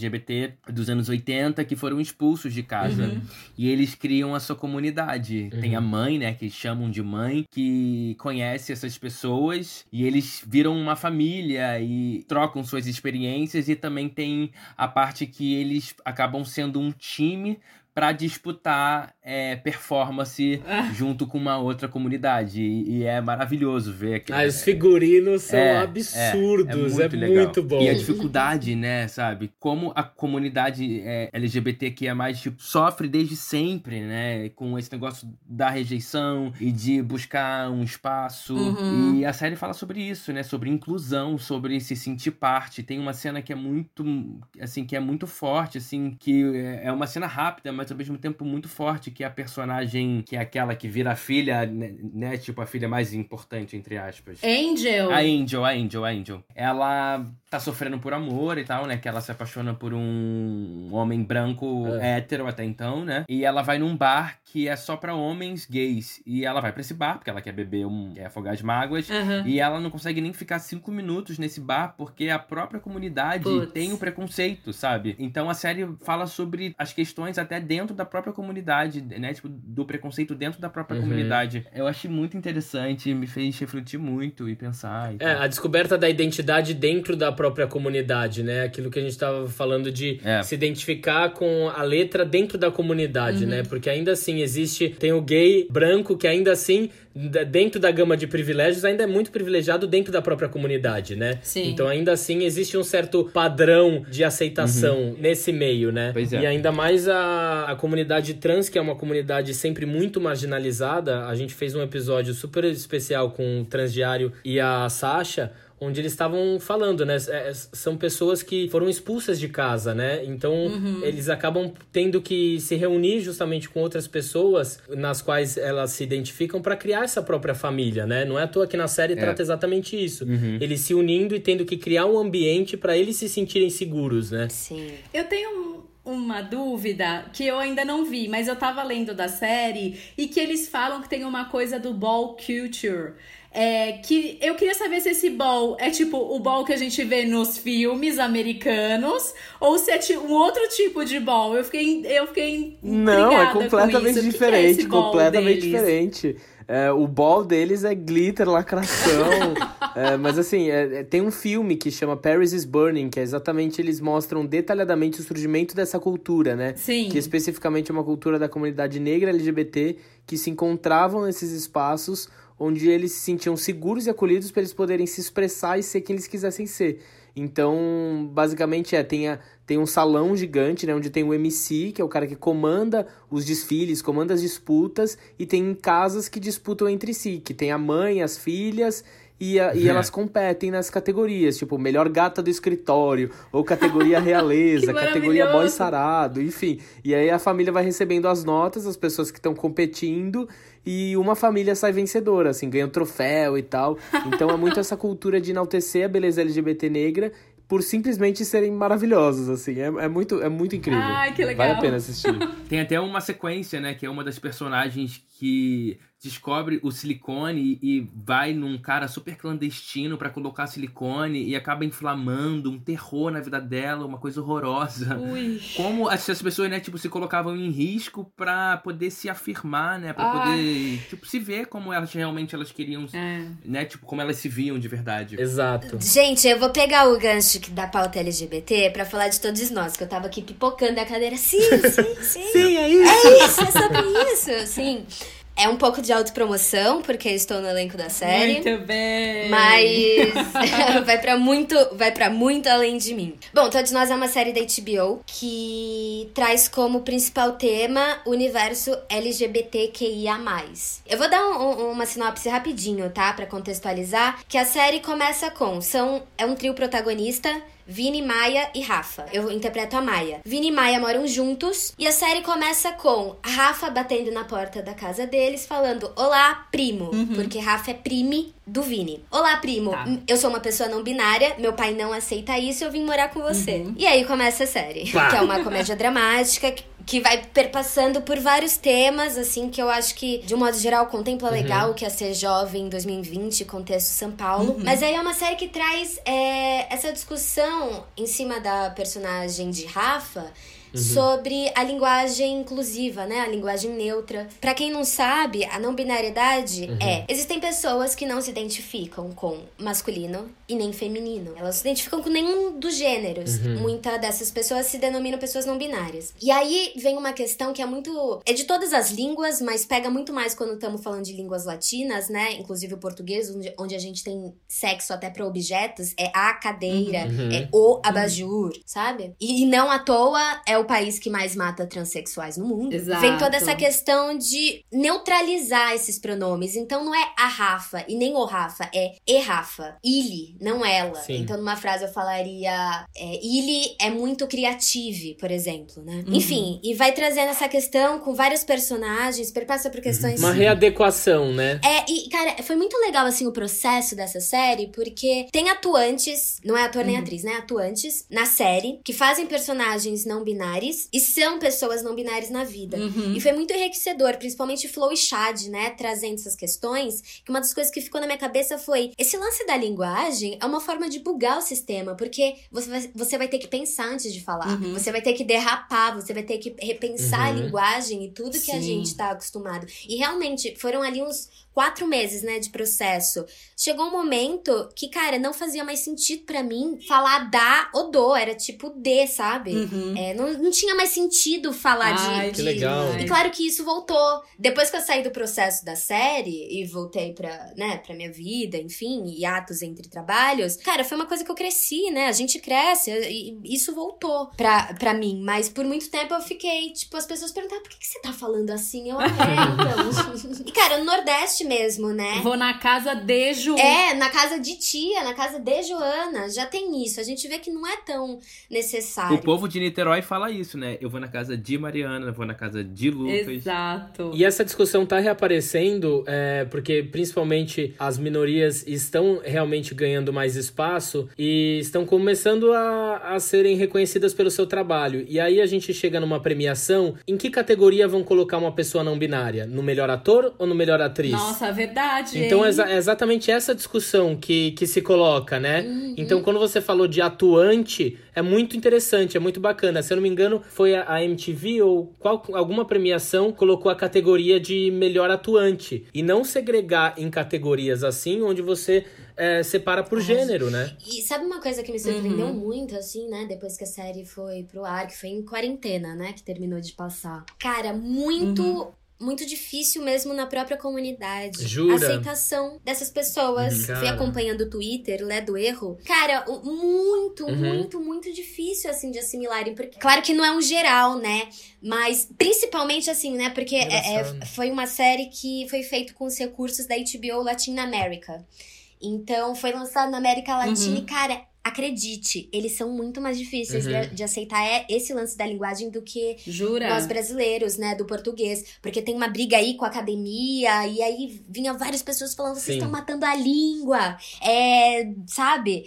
dos anos 80 que foram expulsos de casa. Uhum. E eles criam a sua comunidade. Uhum. Tem a mãe, né? Que chamam de mãe, que conhece essas pessoas e eles viram uma família e trocam suas experiências. E também tem a parte que eles acabam sendo um time para disputar é, performance ah. junto com uma outra comunidade. E, e é maravilhoso ver aquilo. Ah, os figurinos são é, absurdos, é, é, muito, é muito, bom. E a dificuldade, né, sabe? Como a comunidade é, LGBT que é mais tipo, sofre desde sempre, né? Com esse negócio da rejeição e de buscar um espaço. Uhum. E a série fala sobre isso, né? Sobre inclusão, sobre se sentir parte. Tem uma cena que é muito, assim, que é muito forte, assim, que é uma cena rápida, mas mas ao mesmo tempo muito forte, que é a personagem que é aquela que vira a filha, né, né? Tipo, a filha mais importante, entre aspas. Angel. A Angel, a Angel, a Angel. Ela tá sofrendo por amor e tal, né? Que ela se apaixona por um homem branco é. hétero até então, né? E ela vai num bar que é só para homens gays. E ela vai para esse bar, porque ela quer beber um. quer afogar as mágoas. Uhum. E ela não consegue nem ficar cinco minutos nesse bar, porque a própria comunidade Puts. tem o preconceito, sabe? Então a série fala sobre as questões até dentro dentro da própria comunidade, né? Tipo, do preconceito dentro da própria uhum. comunidade. Eu achei muito interessante, me fez refletir muito e pensar. E é, a descoberta da identidade dentro da própria comunidade, né? Aquilo que a gente tava falando de é. se identificar com a letra dentro da comunidade, uhum. né? Porque ainda assim existe, tem o gay branco que ainda assim dentro da gama de privilégios, ainda é muito privilegiado dentro da própria comunidade, né? Sim. Então, ainda assim, existe um certo padrão de aceitação uhum. nesse meio, né? Pois é. E ainda mais a, a comunidade trans, que é uma comunidade sempre muito marginalizada. A gente fez um episódio super especial com o Transdiário e a Sasha onde eles estavam falando, né? É, são pessoas que foram expulsas de casa, né? Então uhum. eles acabam tendo que se reunir justamente com outras pessoas nas quais elas se identificam para criar essa própria família, né? Não é à toa que na série é. trata exatamente isso. Uhum. Eles se unindo e tendo que criar um ambiente para eles se sentirem seguros, né? Sim. Eu tenho uma dúvida que eu ainda não vi, mas eu tava lendo da série e que eles falam que tem uma coisa do ball culture. É, que eu queria saber se esse ball é tipo o ball que a gente vê nos filmes americanos ou se é tipo, um outro tipo de ball. Eu fiquei, eu fiquei Não, é completamente diferente, que que é completamente deles? diferente. É, o ball deles é glitter, lacração. é, mas assim, é, é, tem um filme que chama Paris is Burning, que é exatamente eles mostram detalhadamente o surgimento dessa cultura, né? Sim. Que especificamente é uma cultura da comunidade negra LGBT que se encontravam nesses espaços onde eles se sentiam seguros e acolhidos para eles poderem se expressar e ser quem eles quisessem ser. Então, basicamente é, tem, a, tem um salão gigante, né, onde tem o MC, que é o cara que comanda os desfiles, comanda as disputas, e tem casas que disputam entre si, que tem a mãe, as filhas, e, a, e é. elas competem nas categorias, tipo, melhor gata do escritório, ou categoria realeza, categoria boy sarado, enfim. E aí a família vai recebendo as notas, as pessoas que estão competindo, e uma família sai vencedora, assim, ganha um troféu e tal. Então é muito essa cultura de enaltecer a beleza LGBT negra por simplesmente serem maravilhosos, assim. É, é, muito, é muito incrível. Ai, que legal. Vale a pena assistir. Tem até uma sequência, né, que é uma das personagens que descobre o silicone e vai num cara super clandestino para colocar silicone e acaba inflamando um terror na vida dela, uma coisa horrorosa. Ui. Como essas pessoas, né, tipo, se colocavam em risco para poder se afirmar, né, para poder, tipo, se ver como elas realmente elas queriam, é. né, tipo, como elas se viam de verdade. Exato. Gente, eu vou pegar o gancho da pauta LGBT para falar de todos nós, que eu tava aqui pipocando a cadeira. Sim, sim, sim. sim, é isso. É isso, é sobre isso, sim. É um pouco de autopromoção, porque estou no elenco da série. Muito bem! Mas vai para muito, vai para muito além de mim. Bom, Todos Nós é uma série da HBO que traz como principal tema o universo LGBTQIA+. Eu vou dar um, um, uma sinopse rapidinho, tá? para contextualizar. Que a série começa com... São, é um trio protagonista Vini, Maia e Rafa. Eu interpreto a Maia. Vini e Maia moram juntos e a série começa com Rafa batendo na porta da casa deles, falando: Olá, primo. Uhum. Porque Rafa é prime do Vini. Olá, primo. Tá. Eu sou uma pessoa não binária, meu pai não aceita isso, eu vim morar com você. Uhum. E aí começa a série, Pá. que é uma comédia dramática que vai perpassando por vários temas, assim, que eu acho que, de um modo geral, contempla uhum. legal o que é ser jovem em 2020, contexto São Paulo. Uhum. Mas aí é uma série que traz é, essa discussão em cima da personagem de Rafa Uhum. sobre a linguagem inclusiva, né? A linguagem neutra. Para quem não sabe, a não binariedade uhum. é: existem pessoas que não se identificam com masculino e nem feminino. Elas se identificam com nenhum dos gêneros. Uhum. Muitas dessas pessoas se denominam pessoas não binárias. E aí vem uma questão que é muito. É de todas as línguas, mas pega muito mais quando estamos falando de línguas latinas, né? Inclusive o português, onde, a gente tem sexo até para objetos, é a cadeira, uhum. é o abajur, sabe? E, e não à toa é o o país que mais mata transexuais no mundo. Exato. Vem toda essa questão de neutralizar esses pronomes. Então não é a Rafa e nem o Rafa, é e Rafa. Ele, não ela. Sim. Então numa frase eu falaria é, ele é muito criativo, por exemplo, né? Uhum. Enfim, e vai trazendo essa questão com vários personagens, perpassa por questões. Uma readequação, né? É, e cara, foi muito legal assim o processo dessa série, porque tem atuantes, não é ator nem uhum. atriz, né? Atuantes na série que fazem personagens não binários binários e são pessoas não binárias na vida. Uhum. E foi muito enriquecedor, principalmente Flow e Chad, né, trazendo essas questões, que uma das coisas que ficou na minha cabeça foi, esse lance da linguagem é uma forma de bugar o sistema, porque você vai, você vai ter que pensar antes de falar, uhum. você vai ter que derrapar, você vai ter que repensar uhum. a linguagem e tudo que Sim. a gente tá acostumado. E realmente, foram ali uns quatro meses, né, de processo. Chegou um momento que, cara, não fazia mais sentido para mim falar da ou do, era tipo D, sabe? Uhum. É, não, não tinha mais sentido falar Ai, de, que legal. E claro que isso voltou. Depois que eu saí do processo da série e voltei pra, né, pra minha vida, enfim, e atos entre trabalhos, cara, foi uma coisa que eu cresci, né? A gente cresce e isso voltou pra, pra mim. Mas por muito tempo eu fiquei, tipo, as pessoas perguntavam por que, que você tá falando assim? Eu, é, então. e, cara, no Nordeste mesmo, né? Vou na casa de Ju. É, na casa de tia, na casa de Joana. Já tem isso. A gente vê que não é tão necessário. O povo de Niterói fala isso, né? Eu vou na casa de Mariana, eu vou na casa de Lucas. Exato. E essa discussão tá reaparecendo é, porque principalmente as minorias estão realmente ganhando mais espaço e estão começando a, a serem reconhecidas pelo seu trabalho. E aí a gente chega numa premiação, em que categoria vão colocar uma pessoa não binária? No melhor ator ou no melhor atriz? Nossa, nossa, verdade. Então é, é, exatamente essa discussão que, que se coloca, né? Uhum. Então, quando você falou de atuante, é muito interessante, é muito bacana. Se eu não me engano, foi a MTV ou qual, alguma premiação colocou a categoria de melhor atuante. E não segregar em categorias assim, onde você é, separa por gênero, né? E sabe uma coisa que me surpreendeu uhum. muito, assim, né? Depois que a série foi pro ar, que foi em quarentena, né? Que terminou de passar. Cara, muito. Uhum muito difícil mesmo na própria comunidade. Jura? A aceitação dessas pessoas. Uhum, Fui acompanhando o Twitter, Lé do Erro. Cara, muito, uhum. muito, muito difícil, assim, de assimilarem. Porque, claro que não é um geral, né? Mas, principalmente, assim, né? Porque é, é, foi uma série que foi feita com os recursos da HBO Latin America. Então foi lançado na América Latina Uhum. e, cara, acredite, eles são muito mais difíceis Uhum. de, de aceitar é esse lance da linguagem do que Jura? nós brasileiros, né, do português. Porque tem uma briga aí com a academia, e aí vinha várias pessoas falando, vocês estão matando a língua. É, sabe?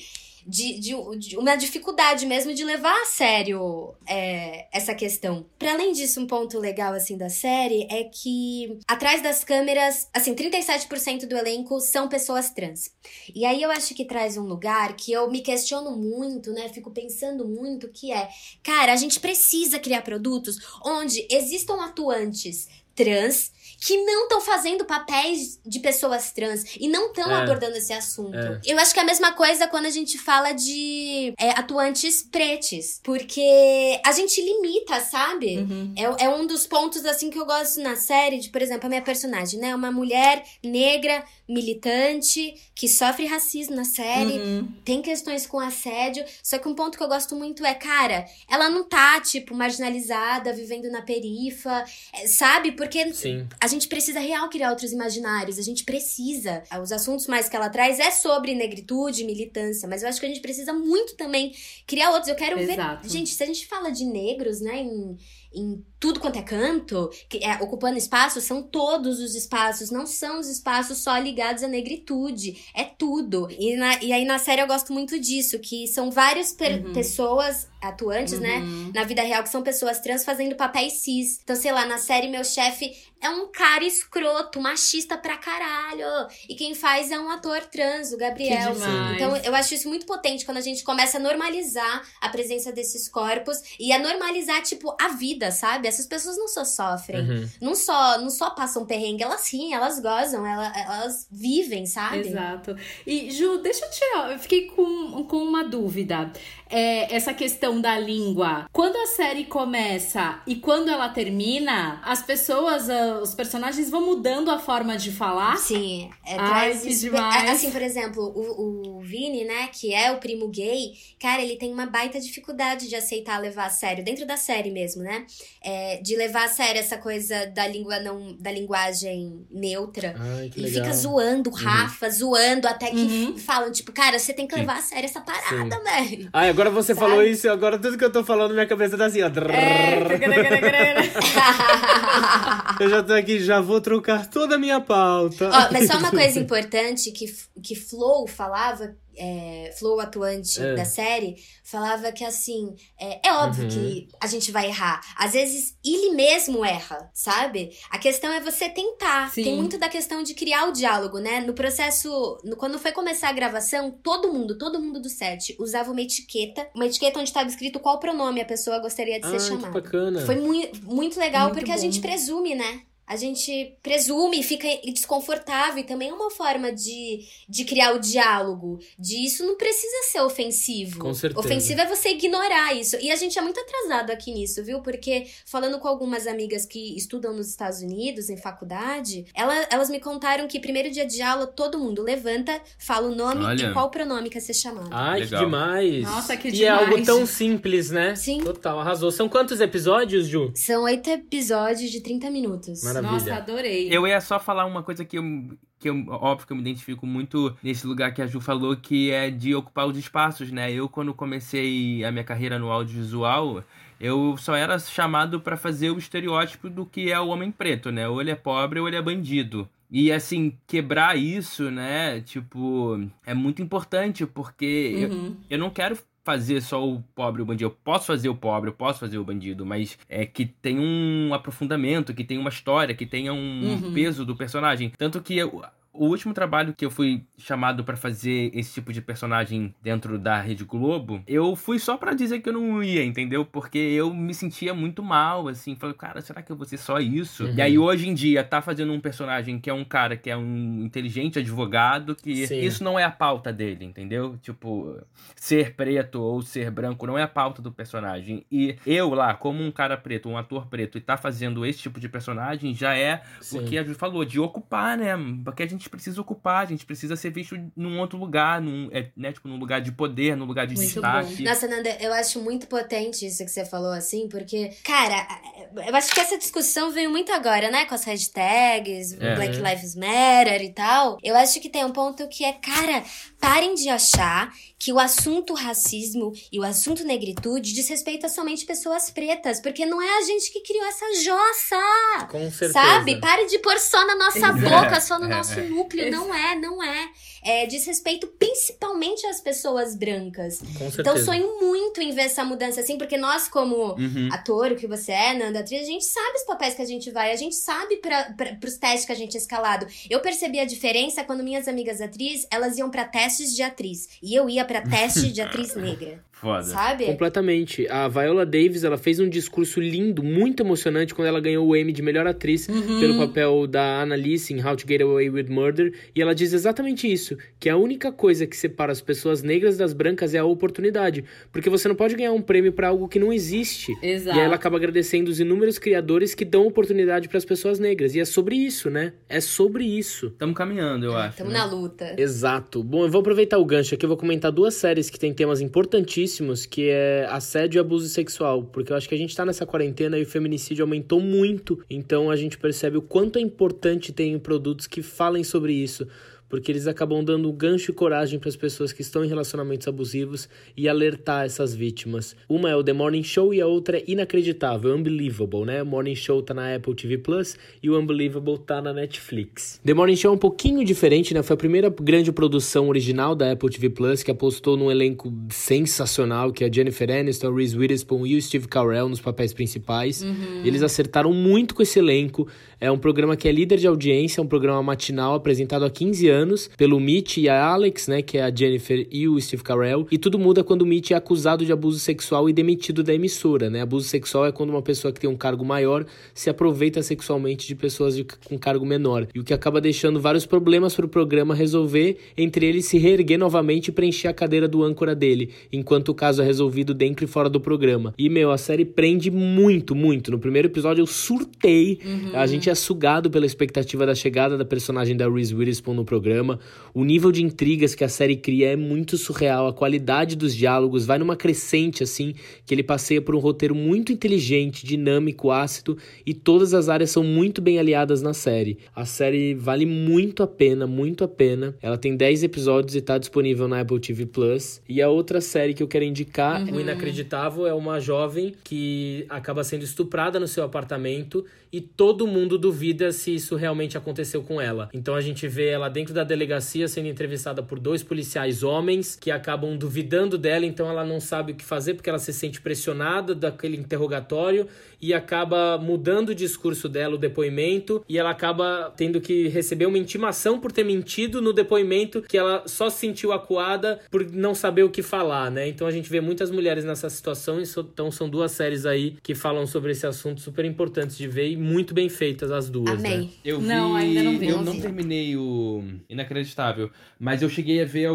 De, de, de uma dificuldade mesmo de levar a sério é, essa questão. Pra além disso, um ponto legal, assim, da série é que atrás das câmeras, assim, 37% do elenco são pessoas trans. E aí eu acho que traz um lugar que eu me questiono muito, né? Fico pensando muito, que é, cara, a gente precisa criar produtos onde existam atuantes trans que não estão fazendo papéis de pessoas trans e não estão É. abordando esse assunto. É. Eu acho que é a mesma coisa quando a gente fala de é, atuantes pretes, porque a gente limita, sabe? Uhum. É, é um dos pontos, assim, que eu gosto na série, de, por exemplo, a minha personagem, né? Uma mulher negra, militante, que sofre racismo na série, Uhum. tem questões com assédio. Só que um ponto que eu gosto muito é, cara, ela não tá, tipo, marginalizada, vivendo na perifa, é, sabe? Porque Sim. a gente precisa real criar outros imaginários, a gente precisa. Os assuntos mais que ela traz é sobre negritude, militância, mas eu acho que a gente precisa muito também criar outros. Eu quero Exato. ver. Gente, se a gente fala de negros, né, em, em tudo quanto é canto, que é, ocupando espaço, são todos os espaços, não são os espaços só ligados à negritude, é tudo. E, na- e aí na série eu gosto muito disso, que são várias per- Uhum. pessoas atuantes, né, Uhum. na vida real, que são pessoas trans fazendo papéis cis. Então, sei lá, na série meu chefe é um cara escroto, machista pra caralho. E quem faz é um ator trans, o Gabriel. Então, eu acho isso muito potente quando a gente começa a normalizar a presença desses corpos e a normalizar, tipo, a vida, sabe? Essas pessoas não só sofrem, Uhum. não só não só passam perrengue, elas riem, elas gozam, ela- elas vivem, sabe? Exato. E, Ju, deixa eu tirar. Eu fiquei com, com uma dúvida. É, essa questão da língua. Quando a série começa e quando ela termina, as pessoas, ah, os personagens vão mudando a forma de falar. Sim, é, Ai, que isso- demais. é, Assim, por exemplo, o, o Vini, né, que é o primo gay, cara, ele tem uma baita dificuldade de aceitar levar a sério, dentro da série mesmo, né? É, de levar a sério essa coisa da língua não. da linguagem neutra. Ai, que E legal. fica zoando o Rafa, zoando, até que Uhum. falam, tipo, cara, você tem que levar a sério essa parada, velho. Ai, agora você Sabe? falou isso, agora tudo que eu tô falando, minha cabeça tá assim, ó. É. Eu já tô aqui, já vou trocar toda a minha pauta. Ó, mas só uma coisa importante que, que Flow falava, é, Flow atuante É. da série, falava que assim, é, é óbvio Uhum. que a gente vai errar. Às vezes ele mesmo erra, sabe? A questão é você tentar. Sim. Tem muito da questão de criar o diálogo, né? No processo, no- quando foi começar a gravação, todo mundo, todo mundo do set usava uma etiqueta, uma etiqueta onde estava escrito qual pronome a pessoa gostaria de ser Ai, que chamada. bacana. Foi muito, muito legal Muito porque a bom. gente presume, né? A gente presume, fica desconfortável e também é uma forma de, de criar o diálogo. De isso não precisa ser ofensivo. Com certeza. Ofensivo é você ignorar isso. E a gente é muito atrasado aqui nisso, viu? Porque falando com algumas amigas que estudam nos Estados Unidos, em faculdade, ela- elas me contaram que primeiro dia de aula todo mundo levanta, fala o nome Olha. e qual pronome quer ser chamado. Ai, Legal. que demais. Nossa, que e demais. é algo tão simples, né? Sim. Total, arrasou. São quantos episódios, Ju? São oito episódios de 30 minutos. Maravilha. Nossa, adorei. Eu ia só falar uma coisa que eu, que eu, óbvio que eu me identifico muito nesse lugar que a Ju falou, que é de ocupar os espaços, né? Eu, quando comecei a minha carreira no audiovisual, eu só era chamado pra fazer o estereótipo do que é o homem preto, né? Ou ele é pobre ou ele é bandido. E assim, quebrar isso, né? Tipo, é muito importante, porque eu, Uhum. eu não quero fazer só o pobre e o bandido. Eu posso fazer o pobre, eu posso fazer o bandido, mas é que tem um aprofundamento, que tem uma história, que tenha um Uhum. peso do personagem. Tanto que eu- o último trabalho que eu fui chamado pra fazer esse tipo de personagem dentro da Rede Globo, eu fui só pra dizer que eu não ia, entendeu? Porque eu me sentia muito mal, assim. Falei, cara, será que eu vou ser só isso? Uhum. E aí, hoje em dia, tá fazendo um personagem que é um cara que é um inteligente advogado, que Sim. isso não é a pauta dele, entendeu? Tipo, ser preto ou ser branco não é a pauta do personagem. E eu lá, como um cara preto, um ator preto, e tá fazendo esse tipo de personagem, já é Sim. o que a Ju falou, de ocupar, né? Porque a gente gente precisa ocupar, a gente precisa ser visto num outro lugar, num, é, né, tipo, num lugar de poder, num lugar de muito destaque. Bom. Nossa, Nanda, eu acho muito potente isso que você falou, assim, porque, cara, eu acho que essa discussão veio muito agora, né? Com as hashtags, é. Black Lives Matter e tal. Eu acho que tem um ponto que é, cara, parem de achar que o assunto racismo e o assunto negritude diz respeito a somente pessoas pretas, porque não é a gente que criou essa jossa. Com certeza. Sabe? Pare de pôr só na nossa é, boca, só no é, nosso é. núcleo. Não é, não é. É diz respeito principalmente às pessoas brancas. Com certeza. Então sonho muito em ver essa mudança assim, porque nós, como uhum. ator, o que você é, Nanda, atriz, a gente sabe os papéis que a gente vai, a gente sabe para pros testes que a gente é escalado. Eu percebi a diferença quando minhas amigas atrizes, elas iam para testes de atriz. E eu ia para teste de atriz negra. Foda. Sabe? Completamente. A Viola Davis, ela fez um discurso lindo, muito emocionante, quando ela ganhou o Emmy de melhor atriz uhum. pelo papel da Annalise em How to Get Away with Murder. E ela diz exatamente isso: que a única coisa que separa as pessoas negras das brancas é a oportunidade. Porque você não pode ganhar um prêmio para algo que não existe. Exato. E aí ela acaba agradecendo os inúmeros criadores que dão oportunidade para as pessoas negras. E é sobre isso, né? É sobre isso. Estamos caminhando, eu acho. Estamos né? na luta. Exato. Bom, eu vou aproveitar o gancho aqui, eu vou comentar duas séries que têm temas importantíssimos que é assédio e abuso sexual, porque eu acho que a gente tá nessa quarentena e o feminicídio aumentou muito, então a gente percebe o quanto é importante ter produtos que falem sobre isso porque eles acabam dando gancho e coragem para as pessoas que estão em relacionamentos abusivos e alertar essas vítimas. Uma é o The Morning Show e a outra é Inacreditável, Unbelievable, né? O Morning Show tá na Apple TV Plus e o Unbelievable tá na Netflix. The Morning Show é um pouquinho diferente, né? Foi a primeira grande produção original da Apple TV Plus que apostou num elenco sensacional, que é a Jennifer Aniston, Reese Witherspoon e o Steve Carell nos papéis principais. Uhum. Eles acertaram muito com esse elenco. É um programa que é líder de audiência, é um programa matinal apresentado há 15 anos pelo Mitch e a Alex, né, que é a Jennifer e o Steve Carell. E tudo muda quando o Mitch é acusado de abuso sexual e demitido da emissora, né? Abuso sexual é quando uma pessoa que tem um cargo maior se aproveita sexualmente de pessoas de, com cargo menor. E o que acaba deixando vários problemas para o programa resolver, entre eles se reerguer novamente e preencher a cadeira do âncora dele, enquanto o caso é resolvido dentro e fora do programa. E, meu, a série prende muito, muito. No primeiro episódio eu surtei. Uhum. A gente é sugado pela expectativa da chegada da personagem da Reese Witherspoon no programa. O nível de intrigas que a série cria é muito surreal, a qualidade dos diálogos vai numa crescente assim, que ele passeia por um roteiro muito inteligente, dinâmico, ácido e todas as áreas são muito bem aliadas na série. A série vale muito a pena, muito a pena. Ela tem 10 episódios e está disponível na Apple TV Plus. E a outra série que eu quero indicar, uhum. o Inacreditável, é uma jovem que acaba sendo estuprada no seu apartamento e todo mundo duvida se isso realmente aconteceu com ela. Então a gente vê ela dentro da delegacia sendo entrevistada por dois policiais homens que acabam duvidando dela, então ela não sabe o que fazer porque ela se sente pressionada daquele interrogatório e acaba mudando o discurso dela, o depoimento, e ela acaba tendo que receber uma intimação por ter mentido no depoimento que ela só se sentiu acuada por não saber o que falar, né? Então a gente vê muitas mulheres nessa situação, então são duas séries aí que falam sobre esse assunto super importantes de ver e muito bem feitas as duas. Amei. Né? Eu vi, não, ainda não vi. Eu não terminei o Inacreditável, mas eu cheguei a ver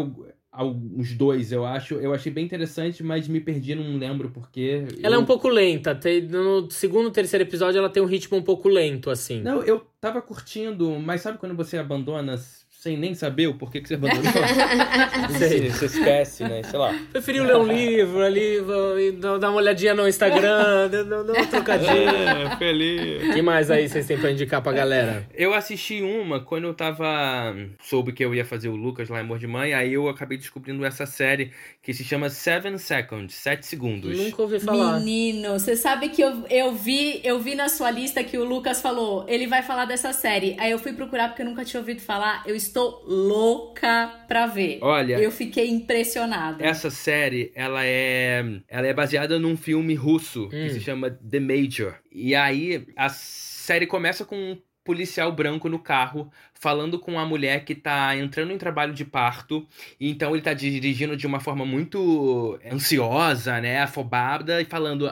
uns dois, eu acho. Eu achei bem interessante, mas me perdi, não lembro porque. Ela eu... é um pouco lenta. Tem, no segundo, terceiro episódio, ela tem um ritmo um pouco lento, assim. Não, eu tava curtindo, mas sabe quando você abandona sem nem saber o porquê que você abandonou. Sei. Você esquece, né? Sei lá. Preferiu ler um livro ali, dar uma olhadinha no Instagram, dar uma trocadinha. É, feliz. O que mais aí vocês têm pra indicar pra galera? Eu assisti uma quando eu tava. Soube que eu ia fazer o Lucas lá em Amor de Mãe, aí eu acabei descobrindo essa série que se chama Seven Seconds, 7 segundos. Nunca ouvi falar. Menino, você sabe que eu, eu vi eu vi na sua lista que o Lucas falou, ele vai falar dessa série. Aí eu fui procurar porque eu nunca tinha ouvido falar. Eu estou estou louca pra ver. Olha, eu fiquei impressionada. Essa série, ela é, ela é baseada num filme russo hum. que se chama The Major. E aí a série começa com um policial branco no carro falando com a mulher que tá entrando em trabalho de parto. E então ele tá dirigindo de uma forma muito ansiosa, né, afobada e falando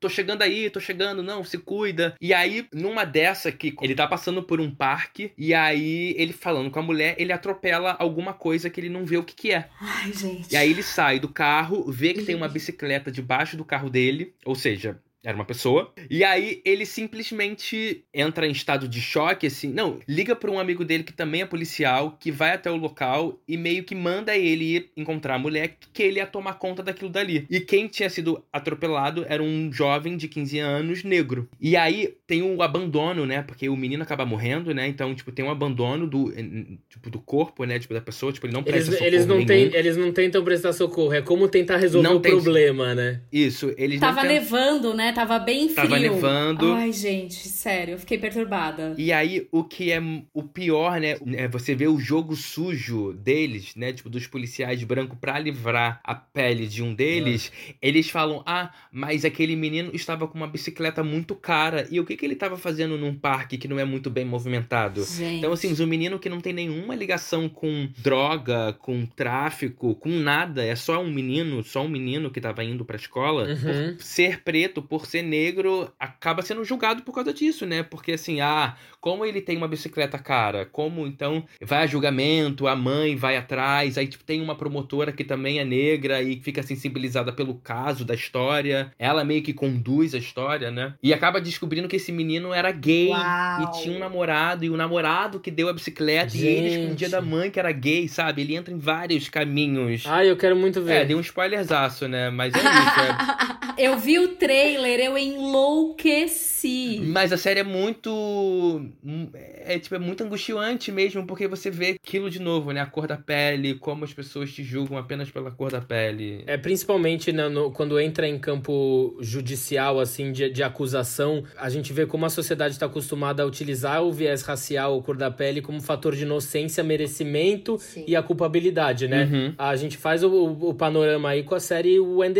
tô chegando aí, tô chegando, não, se cuida. E aí, numa dessa que ele tá passando por um parque, e aí ele falando com a mulher, ele atropela alguma coisa que ele não vê o que que é. Ai, gente. E aí ele sai do carro, vê que tem uma bicicleta debaixo do carro dele, ou seja, era uma pessoa. E aí ele simplesmente entra em estado de choque, assim. Não, liga para um amigo dele que também é policial, que vai até o local e meio que manda ele ir encontrar a mulher, que ele ia tomar conta daquilo dali. E quem tinha sido atropelado era um jovem de 15 anos negro. E aí tem o um abandono, né? Porque o menino acaba morrendo, né? Então, tipo, tem um abandono do, tipo, do corpo, né? Tipo, da pessoa, tipo, ele não presta eles, socorro eles não tem, Eles não tentam prestar socorro, é como tentar resolver não o tem... problema, né? Isso, eles Tava tem... nevando, né? Tava bem frio. Tava nevando. Ai, gente, sério, eu fiquei perturbada. E aí, o que é o pior, né? É você vê o jogo sujo deles, né? Tipo, dos policiais branco para livrar a pele de um deles. É. Eles falam, ah, mas aquele menino estava com uma bicicleta muito cara. E o que, que ele estava fazendo num parque que não é muito bem movimentado? Gente. Então, assim, um menino que não tem nenhuma ligação com droga, com tráfico, com nada. É só um menino, só um menino que estava indo pra escola. Uhum. Por ser preto, por ser negro, acaba sendo julgado por causa disso, né? Porque, assim, ah, como ele tem uma bicicleta cara? Como, então, vai a julgamento, a mãe vai atrás, aí, tipo, tem uma promotora que também é negra e fica sensibilizada pelo caso da história. Ela meio que conduz a história, né? E acaba descobrindo que esse menino era gay Uau. e tinha um namorado, e o namorado que deu a bicicleta Gente. e ele escondia da mãe que era gay, sabe? Ele entra em vários caminhos. Ai, eu quero muito ver. É, deu um spoilerzaço, né? Mas é isso. É... eu vi o trailer, eu enlouqueci. Mas a série é muito. É, tipo, é muito angustiante mesmo, porque você vê aquilo de novo, né? A cor da pele, como as pessoas te julgam apenas pela cor da pele. É, principalmente né, no, quando entra em campo judicial, assim, de, de acusação, a gente vê como a sociedade está acostumada a utilizar o viés racial ou cor da pele como fator de inocência, merecimento Sim. e a culpabilidade, né? Uhum. A gente faz o, o, panorama aí com a série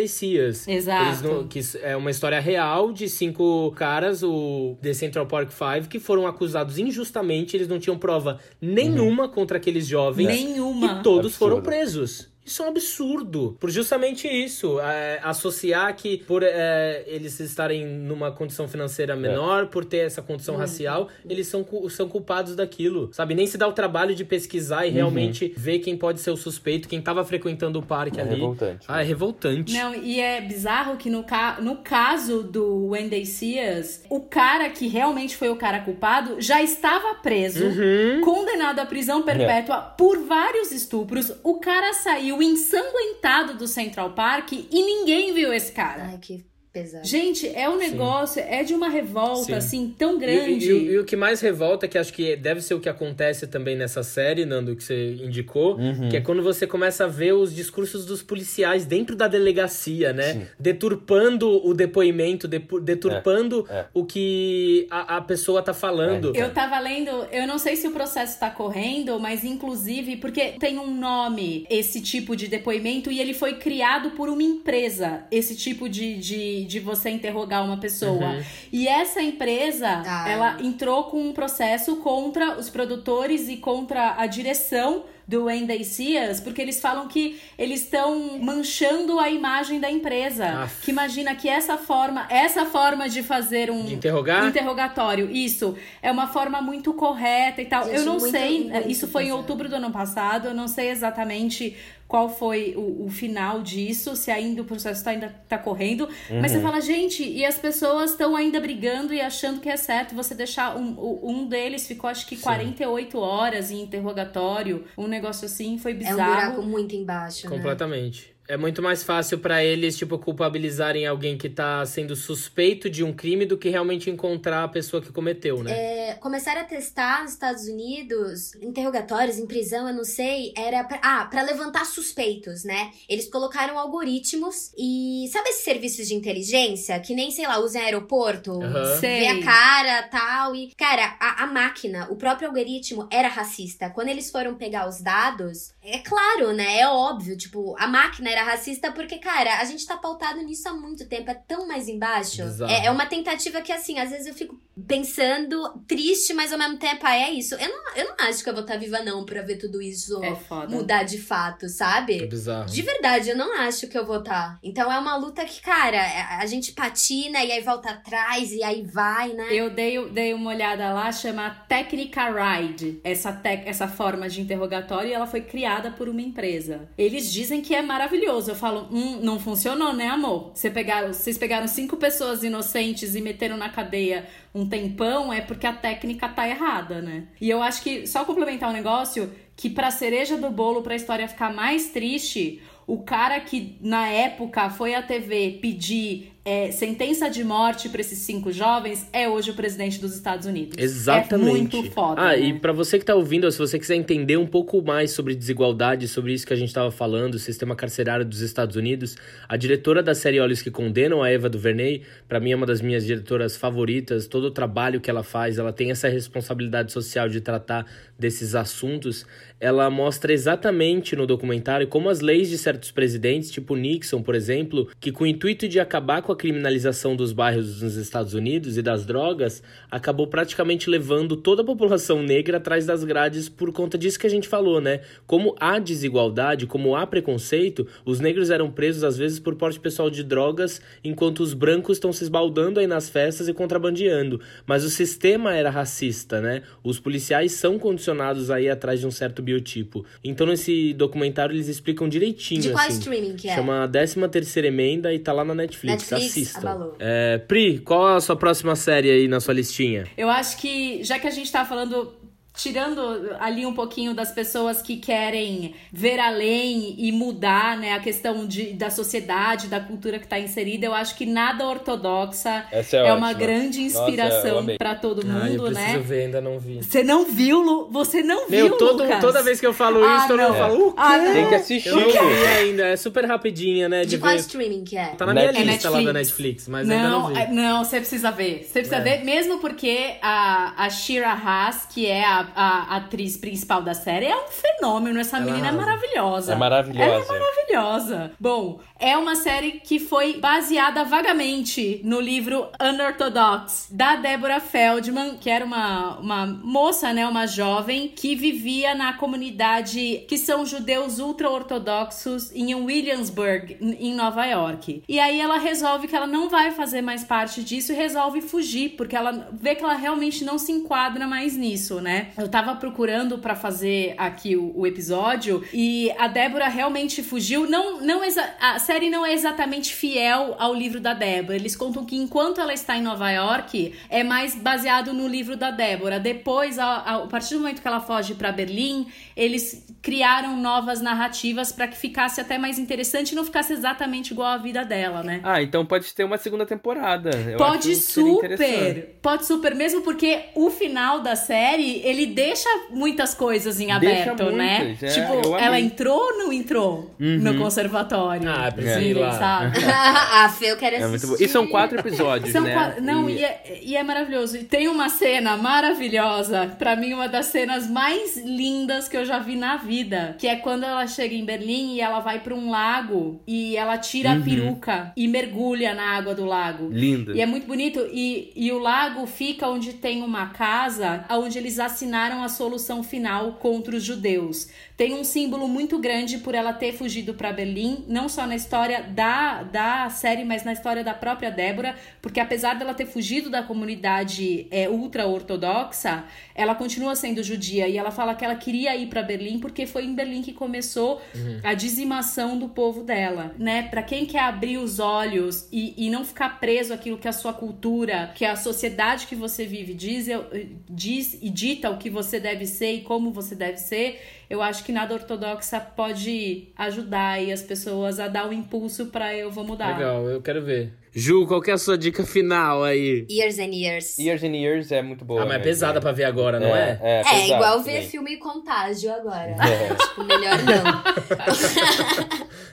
See Us. Exato. que é uma história real de cinco caras, o The Central Park Five, que foram acusados injustamente, eles não tinham prova nenhuma uhum. contra aqueles jovens. Nenhuma. E todos Absurdo. foram presos. Isso é um absurdo. Por justamente isso. É, associar que por é, eles estarem numa condição financeira é. menor, é. por ter essa condição uhum. racial, eles são, são culpados daquilo. Sabe? Nem se dá o trabalho de pesquisar e uhum. realmente ver quem pode ser o suspeito, quem tava frequentando o parque é ali. Revoltante. Ah, é revoltante. Não, e é bizarro que no, ca no caso do Wendy Sears, o cara que realmente foi o cara culpado já estava preso, uhum. condenado à prisão perpétua por vários estupros. O cara saiu o ensanguentado do Central Park e ninguém viu esse cara. Ai, que pesado. Gente, é um negócio, Sim. é de uma revolta, Sim. assim, tão grande. E, e, e, o que mais revolta, que acho que deve ser o que acontece também nessa série, Nando, que você indicou, uhum. que é quando você começa a ver os discursos dos policiais dentro da delegacia, né? Sim. Deturpando o depoimento, deturpando é. É. o que a, a, pessoa tá falando. É. Eu tava lendo, eu não sei se o processo tá correndo, mas inclusive, porque tem um nome esse tipo de depoimento e ele foi criado por uma empresa, esse tipo de, de de você interrogar uma pessoa. Uhum. E essa empresa, ah. ela entrou com um processo contra os produtores e contra a direção do See Us, porque eles falam que eles estão manchando a imagem da empresa. Aff. Que imagina que essa forma, essa forma de fazer um de interrogar? interrogatório, isso é uma forma muito correta e tal. Gente, eu não muito, sei, muito isso foi em outubro do ano passado, eu não sei exatamente qual foi o, o, final disso, se ainda o processo tá, ainda está correndo. Uhum. Mas você uhum. fala, gente, e as pessoas estão ainda brigando e achando que é certo você deixar. Um, um deles ficou acho que Sim. 48 horas em interrogatório, um negócio assim, foi bizarro. É um buraco muito embaixo. Né? Completamente. Né? É muito mais fácil para eles, tipo, culpabilizarem alguém que tá sendo suspeito de um crime do que realmente encontrar a pessoa que cometeu, né? É, começaram a testar nos Estados Unidos interrogatórios em prisão, eu não sei, era pra, ah, para levantar suspeitos, né? Eles colocaram algoritmos e sabe esses serviços de inteligência que nem, sei lá, usam aeroporto, uhum. vê a cara, tal e cara, a, a máquina, o próprio algoritmo era racista. Quando eles foram pegar os dados, é claro, né? É óbvio, tipo, a máquina era racista porque, cara, a gente tá pautado nisso há muito tempo, é tão mais embaixo. É, é, uma tentativa que, assim, às vezes eu fico pensando triste, mas ao mesmo tempo, ah, é isso. Eu não, eu não acho que eu vou estar tá viva, não, pra ver tudo isso é mudar de fato, sabe? É bizarro. De verdade, eu não acho que eu vou estar. Tá. Então é uma luta que, cara, é, a gente patina e aí volta atrás e aí vai, né? Eu dei, dei uma olhada lá, chama Técnica Ride, essa, tec, essa forma de interrogatório, e ela foi criada por uma empresa. Eles dizem que é maravilhoso furioso. Eu falo, hum, não funcionou, né, amor? Você pegaram, vocês pegaram cinco pessoas inocentes e meteram na cadeia um tempão, é porque a técnica tá errada, né? E eu acho que, só complementar um negócio, que pra cereja do bolo, pra história ficar mais triste, o cara que na época foi à TV pedir é, sentença de morte para esses cinco jovens é hoje o presidente dos Estados Unidos. Exatamente. É muito foda. Ah, né? e para você que tá ouvindo, se você quiser entender um pouco mais sobre desigualdade, sobre isso que a gente tava falando, o sistema carcerário dos Estados Unidos, a diretora da série Olhos que Condenam, a Eva DuVernay, para mim é uma das minhas diretoras favoritas. Todo o trabalho que ela faz, ela tem essa responsabilidade social de tratar desses assuntos. Ela mostra exatamente no documentário como as leis de certos presidentes, tipo Nixon, por exemplo, que com o intuito de acabar com a criminalização dos bairros nos Estados Unidos e das drogas, acabou praticamente levando toda a população negra atrás das grades por conta disso que a gente falou, né? Como há desigualdade, como há preconceito, os negros eram presos às vezes por porte pessoal de drogas, enquanto os brancos estão se esbaldando aí nas festas e contrabandeando. Mas o sistema era racista, né? Os policiais são condicionados aí atrás de um certo biotipo. Então nesse documentário eles explicam direitinho, De qual assim. streaming que é? Chama 13 terceira emenda e tá lá na Netflix. Netflix? Assistam. Abalou. É, Pri, qual a sua próxima série aí na sua listinha? Eu acho que, já que a gente tá falando. Tirando ali um pouquinho das pessoas que querem ver além e mudar né, a questão de, da sociedade, da cultura que tá inserida, eu acho que nada ortodoxa Essa é é uma grande inspiração pra todo Ah, eu mundo, preciso né? ver, ainda não vi. Você não viu, Lu? Você não Meu, viu, todo, Lucas? toda vez que eu falo Ah, isso, todo mundo não. fala, o quê? Ah, não. Tem que assistir. Eu não vi ainda, é super rapidinha, né? De, De qual ver. streaming que é? Tá na minha Netflix. lista lá da Netflix, mas ainda não não, vi. é- não, você precisa ver. Você precisa É. ver, mesmo porque a, a Shira Haas, que é a, a atriz principal da série, é um fenômeno. Essa Ela menina é maravilhosa. É maravilhosa. Ela é maravilhosa. Bom, é uma série que foi baseada vagamente no livro Unorthodox, da Deborah Feldman, que era uma, uma moça, né, uma jovem, que vivia na comunidade que são judeus ultra-ortodoxos em Williamsburg, em Nova York. E aí ela resolve que ela não vai fazer mais parte disso e resolve fugir, porque ela vê que ela realmente não se enquadra mais nisso, né? Eu tava procurando pra fazer aqui o, o episódio e a Débora realmente fugiu. Não, não a série não é exatamente fiel ao livro da Débora. Eles contam que enquanto ela está em Nova York, é mais baseado no livro da Débora. Depois, a, a, partir do momento que ela foge pra Berlim, eles criaram novas narrativas pra que ficasse até mais interessante e não ficasse exatamente igual à vida dela, né? Ah, então pode ter uma segunda temporada. Eu Pode super, pode super, mesmo porque o final da série, ele deixa muitas coisas em aberto, né? muitas, é, eu tipo, ela entrou ou não entrou no conservatório? Ah, ir lá. sabe? a Fê, eu quero É assistir. E são quatro episódios, São né? qua- Não, E- e... é, e é maravilhoso. E tem uma cena maravilhosa, pra mim, uma das cenas mais lindas que eu já vi na vida. Que é quando ela chega em Berlim e ela vai pra um lago e ela tira Uhum. a peruca e mergulha na água do lago. Linda. E é muito bonito. E, e o lago fica onde tem uma casa onde eles assinaram a solução final contra os judeus. Tem um símbolo muito grande por ela ter fugido para Berlim, não só na história da, da série, mas na história da própria Débora, porque apesar dela ter fugido da comunidade é, ultra-ortodoxa, ela continua sendo judia. E ela fala que ela queria ir para Berlim porque foi em Berlim que começou a dizimação do povo dela, né? Para quem quer abrir os olhos e, e não ficar preso àquilo que a sua cultura, que a sociedade que você vive diz, diz e dita o que você deve ser e como você deve ser, eu acho que nada ortodoxa pode ajudar aí as pessoas a dar um impulso para eu vou mudar. Legal, eu quero ver. Ju, qual que é a sua dica final aí? Years and Years. Years and Years é muito boa. ah, mas é mesmo. pesada pra ver agora, não é? É, É, pesado igual ver também. filme Contágio agora. É. Tipo, melhor não.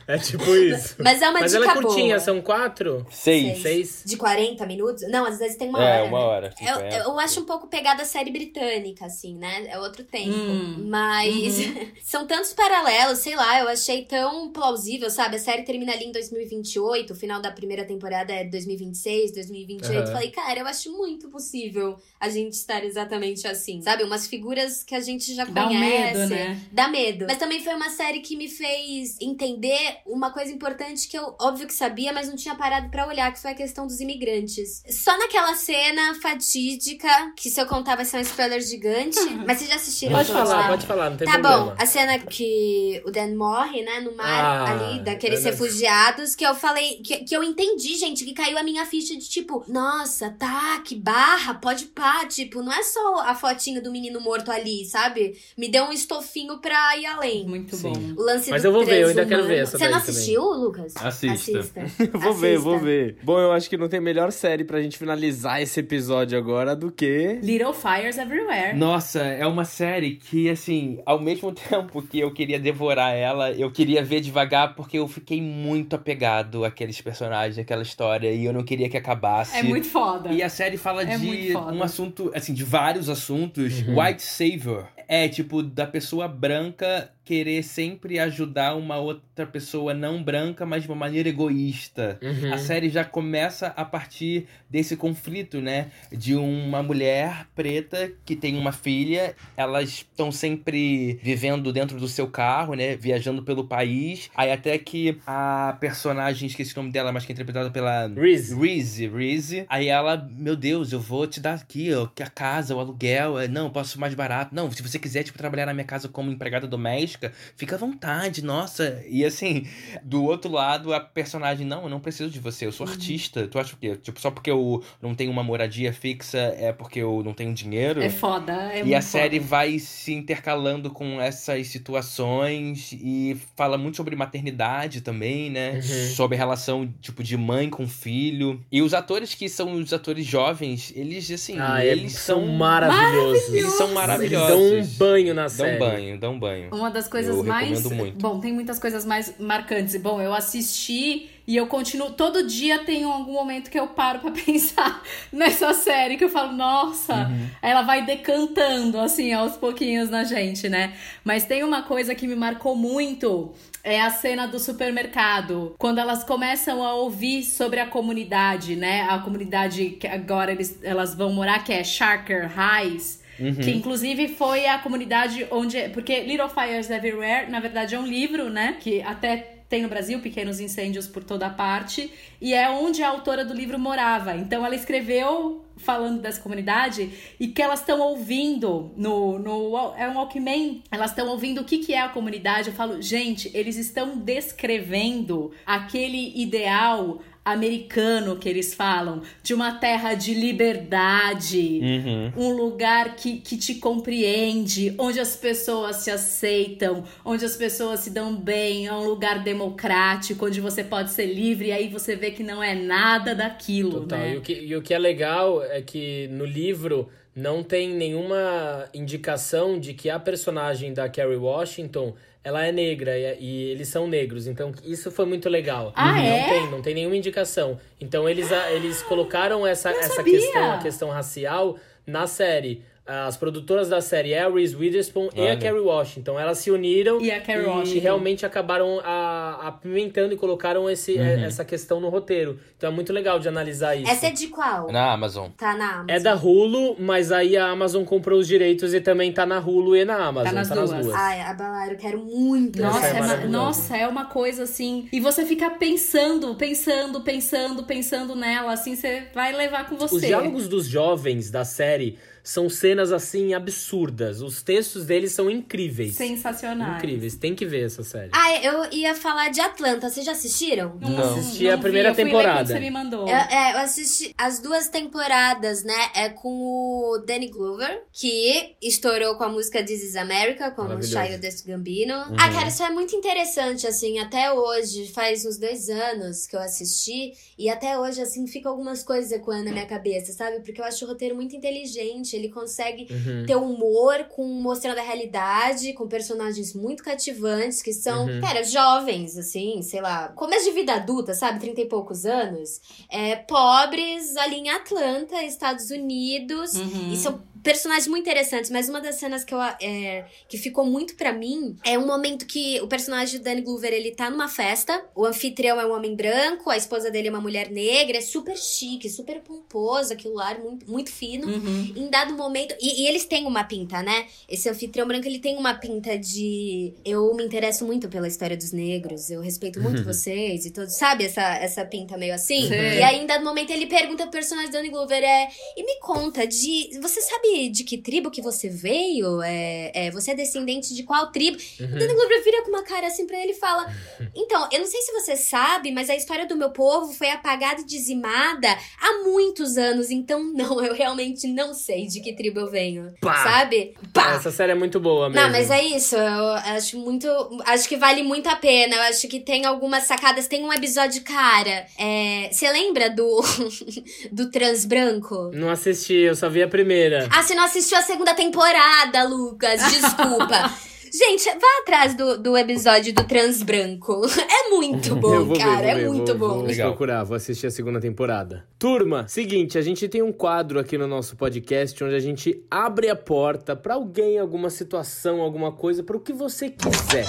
É tipo isso. Mas é uma Mas dica ela é curtinha, boa. são quatro? Seis. Seis? De 40 minutos? Não, às vezes tem uma É, hora. uma né? hora. Eu, 50. eu acho um pouco pegada série britânica, assim, né? É outro tempo. Hum. Mas são tantos paralelos, sei lá, eu achei tão plausível, sabe? A série termina ali em 2028, o final da primeira temporada é 2026, 2028. Uhum. Falei, cara, eu acho muito possível a gente estar exatamente assim. Sabe? Umas figuras que a gente já Dá conhece. Um medo, né? Dá medo. Mas também foi uma série que me fez entender uma coisa importante que eu, óbvio que sabia, mas não tinha parado para olhar, que foi a questão dos imigrantes. Só naquela cena fatídica, que se eu contar vai ser um spoiler gigante. mas vocês já assistiram? Pode falar, pode falar, não tem tá problema. Tá bom, a cena que o Dan morre, né, no mar ah, ali, daqueles refugiados, que eu falei, que, que eu entendi, gente, que caiu a minha ficha de tipo, nossa, tá, que barra, pode pá, tipo, não é só a fotinha do menino morto ali, sabe? Me deu um estofinho pra ir além. Muito Sim. bom. O lance Mas do eu vou ver, eu ainda quero ver essa Você não assistiu, também. Lucas? Assista. Assista. vou Assista. ver, vou ver. Bom, eu acho que não tem melhor série pra gente finalizar esse episódio agora do que... Little Fires Everywhere. Nossa, é uma série que, assim, ao mesmo tempo que eu queria devorar ela, eu queria ver devagar porque eu fiquei muito apegado àqueles personagens, àquela história, e eu não queria que acabasse. É muito foda. E a série fala é de um assunto, assim, de vários assuntos. Uhum. White Savior. É, tipo, da pessoa branca querer sempre ajudar uma outra pessoa não branca, mas de uma maneira egoísta. Uhum. A série já começa a partir desse conflito, né? De uma mulher preta que tem uma filha, elas estão sempre vivendo dentro do seu carro, né? Viajando pelo país. Aí até que a personagem, esqueci o nome dela, mas que é interpretada pela Reese. Reese, Reese. Aí ela, meu Deus, eu vou te dar aqui, ó, a casa, o aluguel. Não, posso mais barato. Não, se você quiser, tipo, trabalhar na minha casa como empregada doméstica, fica à vontade, nossa. E assim, do outro lado, a personagem, não, eu não preciso de você, eu sou uhum. artista. Tu acha o quê? Tipo, só porque eu não tenho uma moradia fixa é porque eu não tenho dinheiro? É foda, é E a série foda. vai se intercalando com essas situações e fala muito sobre maternidade também, né? Uhum. Sobre a relação, tipo, de mãe com filho. E os atores que são os atores jovens, eles, assim, ah, é, eles são maravilhosos. Eles são maravilhosos. Eles dão um banho na série. Dão banho, dão banho. Uma das coisas eu mais. Muito. Bom, tem muitas coisas mais marcantes. Bom, eu assisti e eu continuo. Todo dia tem algum momento que eu paro para pensar nessa série, que eu falo, nossa, uhum. ela vai decantando, assim, aos pouquinhos na gente, né? Mas tem uma coisa que me marcou muito. É a cena do supermercado, quando elas começam a ouvir sobre a comunidade, né? A comunidade que agora eles, elas vão morar, que é Sharker Highs. Uhum. Que inclusive foi a comunidade onde. Porque Little Fires Everywhere, na verdade, é um livro, né? Que até tem no Brasil pequenos incêndios por toda parte e é onde a autora do livro morava. Então ela escreveu falando dessa comunidade e que elas estão ouvindo no, no é um Walkman, elas estão ouvindo o que, que é a comunidade. Eu falo, gente, eles estão descrevendo aquele ideal americano que eles falam, de uma terra de liberdade, uhum. um lugar que, que te compreende, onde as pessoas se aceitam, onde as pessoas se dão bem, é um lugar democrático, onde você pode ser livre, e aí você vê que não é nada daquilo. Total. Né? E, o que, e o que é legal é que no livro não tem nenhuma indicação de que a personagem da Kerry Washington ela é negra e, e, eles são negros. Então, isso foi muito legal. Ah, não é? tem, não tem nenhuma indicação. Então, eles, eles colocaram essa, essa questão, a questão racial na série as produtoras da série é a Reese Witherspoon Olha. e a Kerry Washington. Elas se uniram e, a Kerry e Washington. realmente acabaram a, apimentando e colocaram esse, uhum. essa questão no roteiro. Então é muito legal de analisar isso. Essa é de qual? Na Amazon. Tá na Amazon. É da Hulu, mas aí a Amazon comprou os direitos e também tá na Hulu e na Amazon. Tá nas, tá duas. nas duas. Ai, a Balar, eu quero muito. Nossa, é, é nossa, é uma coisa assim. E você fica pensando, pensando, pensando, pensando nela, assim, você vai levar com você. Os diálogos dos jovens da série são cenas assim absurdas. Os textos deles são incríveis. Sensacionais. Incríveis. Tem que ver essa série. Ah, eu ia falar de Atlanta. Vocês já assistiram? Não. não. Assisti não a primeira vi, temporada. você me mandou. Eu, é, eu assisti as duas temporadas, né? É com o Danny Glover, que estourou com a música This is America, com o Childish Gambino. Uhum. Ah, cara, isso é muito interessante, assim, até hoje. Faz uns dois anos que eu assisti. E até hoje, assim, fica algumas coisas ecoando na minha cabeça, sabe? Porque eu acho o roteiro muito inteligente ele consegue uhum. ter humor com mostrando a realidade, com personagens muito cativantes, que são, uhum. cara, jovens, assim, sei lá, começo de vida adulta, sabe? Trinta e poucos anos. É, pobres ali em Atlanta, Estados Unidos. Uhum. E são personagens muito interessantes, mas uma das cenas que, eu, é, que ficou muito para mim é um momento que o personagem do Danny Glover, ele tá numa festa, o anfitrião é um homem branco, a esposa dele é uma mulher negra, é super chique, super pomposo, aquilo lá, muito, muito fino. Uhum. Em dado momento. E, e, eles têm uma pinta, né? Esse anfitrião branco, ele tem uma pinta de. Eu me interesso muito pela história dos negros, eu respeito muito uhum. vocês e tudo. Sabe essa, essa pinta meio assim? Sim. E aí, em dado momento, ele pergunta pro personagem do Danny Glover: é. E me conta, de. Você sabe de que tribo que você veio? É, é, você é descendente de qual tribo? Uhum. O Danny Glover vira com uma cara assim pra ele e fala: Então, eu não sei se você sabe, mas a história do meu povo foi apagada e dizimada há muitos anos. Então, não, eu realmente não sei de que tribo eu venho. Pá. Sabe? Pá. Essa série é muito boa mesmo. Não, mas é isso. Eu acho muito. Acho que vale muito a pena. Eu acho que tem algumas sacadas. Tem um episódio, cara. É, você lembra do. do trans branco? Não assisti, eu só vi a primeira. Ah, você não assistiu a segunda temporada, Lucas. Desculpa. Gente, vá atrás do, do episódio do Trans Branco. É muito bom, cara. Ver, é ver, muito vou, bom. Vou, vou procurar, vou assistir a segunda temporada. Turma, seguinte, a gente tem um quadro aqui no nosso podcast onde a gente abre a porta para alguém, alguma situação, alguma coisa, para o que você quiser.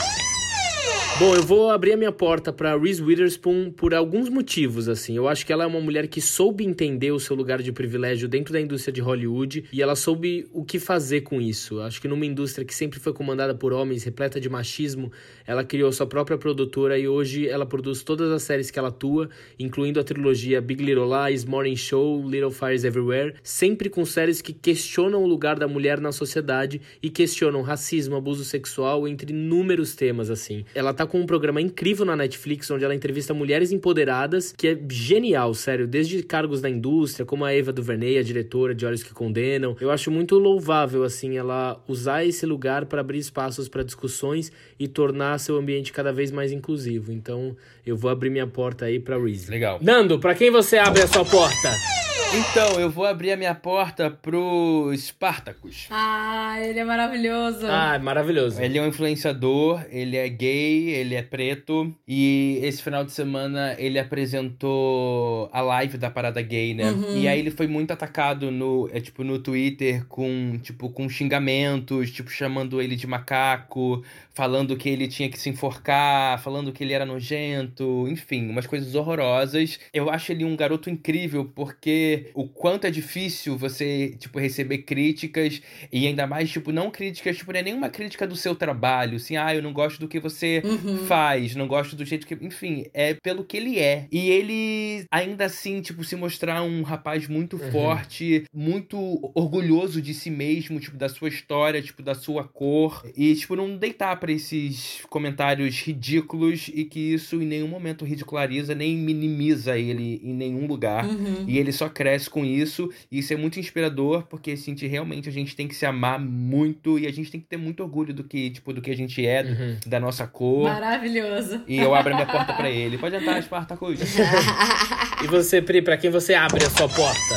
Bom, eu vou abrir a minha porta para Reese Witherspoon por alguns motivos, assim. Eu acho que ela é uma mulher que soube entender o seu lugar de privilégio dentro da indústria de Hollywood e ela soube o que fazer com isso. Acho que numa indústria que sempre foi comandada por homens, repleta de machismo, ela criou sua própria produtora e hoje ela produz todas as séries que ela atua, incluindo a trilogia Big Little Lies, Morning Show, Little Fires Everywhere, sempre com séries que questionam o lugar da mulher na sociedade e questionam racismo, abuso sexual, entre inúmeros temas, assim. Ela tá tá com um programa incrível na Netflix, onde ela entrevista mulheres empoderadas, que é genial, sério, desde cargos da indústria, como a Eva DuVernay, a diretora de Olhos que Condenam. Eu acho muito louvável, assim, ela usar esse lugar para abrir espaços para discussões e tornar seu ambiente cada vez mais inclusivo. Então, eu vou abrir minha porta aí pra Reese. Legal. Nando, para quem você abre a sua porta? Então, eu vou abrir a minha porta pro Spartacus. Ah, ele é maravilhoso. Ah, é maravilhoso. Ele é um influenciador, ele é gay, ele é preto. E esse final de semana ele apresentou a live da parada gay, né? Uhum. E aí ele foi muito atacado no, é, tipo, no Twitter com, tipo, com xingamentos, tipo, chamando ele de macaco, falando que ele tinha que se enforcar, falando que ele era nojento, enfim, umas coisas horrorosas. Eu acho ele um garoto incrível porque o quanto é difícil você, tipo, receber críticas e ainda mais, tipo, não críticas, tipo, não é nenhuma crítica do seu trabalho, assim, ah, eu não gosto do que você uhum. faz, não gosto do jeito que, enfim, é pelo que ele é. E ele ainda assim, tipo, se mostrar um rapaz muito uhum. forte, muito orgulhoso de si mesmo, tipo, da sua história, tipo, da sua cor e, tipo, não deitar para esses comentários ridículos e que isso em nenhum momento ridiculariza nem minimiza ele em nenhum lugar. Uhum. E ele só cresce com isso. E isso é muito inspirador, porque assim, realmente a gente tem que se amar muito e a gente tem que ter muito orgulho do que, tipo, do que a gente é, uhum. da nossa cor. Maravilhoso. E eu abro a minha porta para ele. Pode entrar, Spartacus. e você, Pri, para quem você abre a sua porta?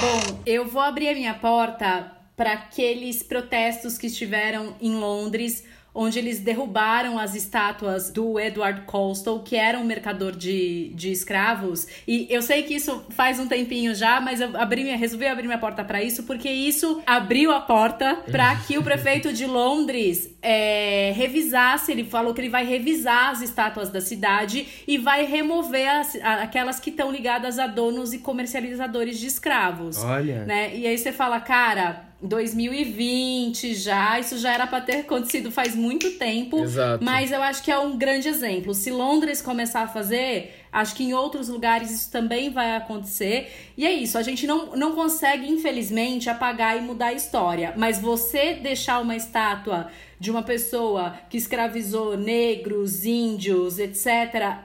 Bom, eu vou abrir a minha porta para aqueles protestos que estiveram em Londres onde eles derrubaram as estátuas do Edward Colston, que era um mercador de, de escravos. E eu sei que isso faz um tempinho já, mas eu abri resolvi abrir minha porta para isso, porque isso abriu a porta para que o prefeito de Londres é, revisasse. Ele falou que ele vai revisar as estátuas da cidade e vai remover as, aquelas que estão ligadas a donos e comercializadores de escravos. Olha. Né? E aí você fala, cara 2020 já, isso já era para ter acontecido faz muito tempo. Exato. Mas eu acho que é um grande exemplo. Se Londres começar a fazer, acho que em outros lugares isso também vai acontecer. E é isso, a gente não, não consegue, infelizmente, apagar e mudar a história. Mas você deixar uma estátua de uma pessoa que escravizou negros, índios, etc.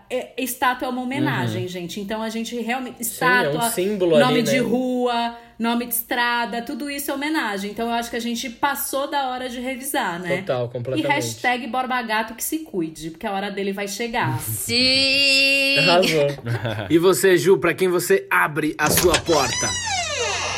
É, estátua é uma homenagem, uhum. gente. Então a gente realmente. Estátua, Sim, é um símbolo nome ali, né? de rua, nome de estrada, tudo isso é homenagem. Então eu acho que a gente passou da hora de revisar, né? Total, completamente. E hashtag Borba Gato que se cuide, porque a hora dele vai chegar. Sim! Arrasou. e você, Ju, pra quem você abre a sua porta?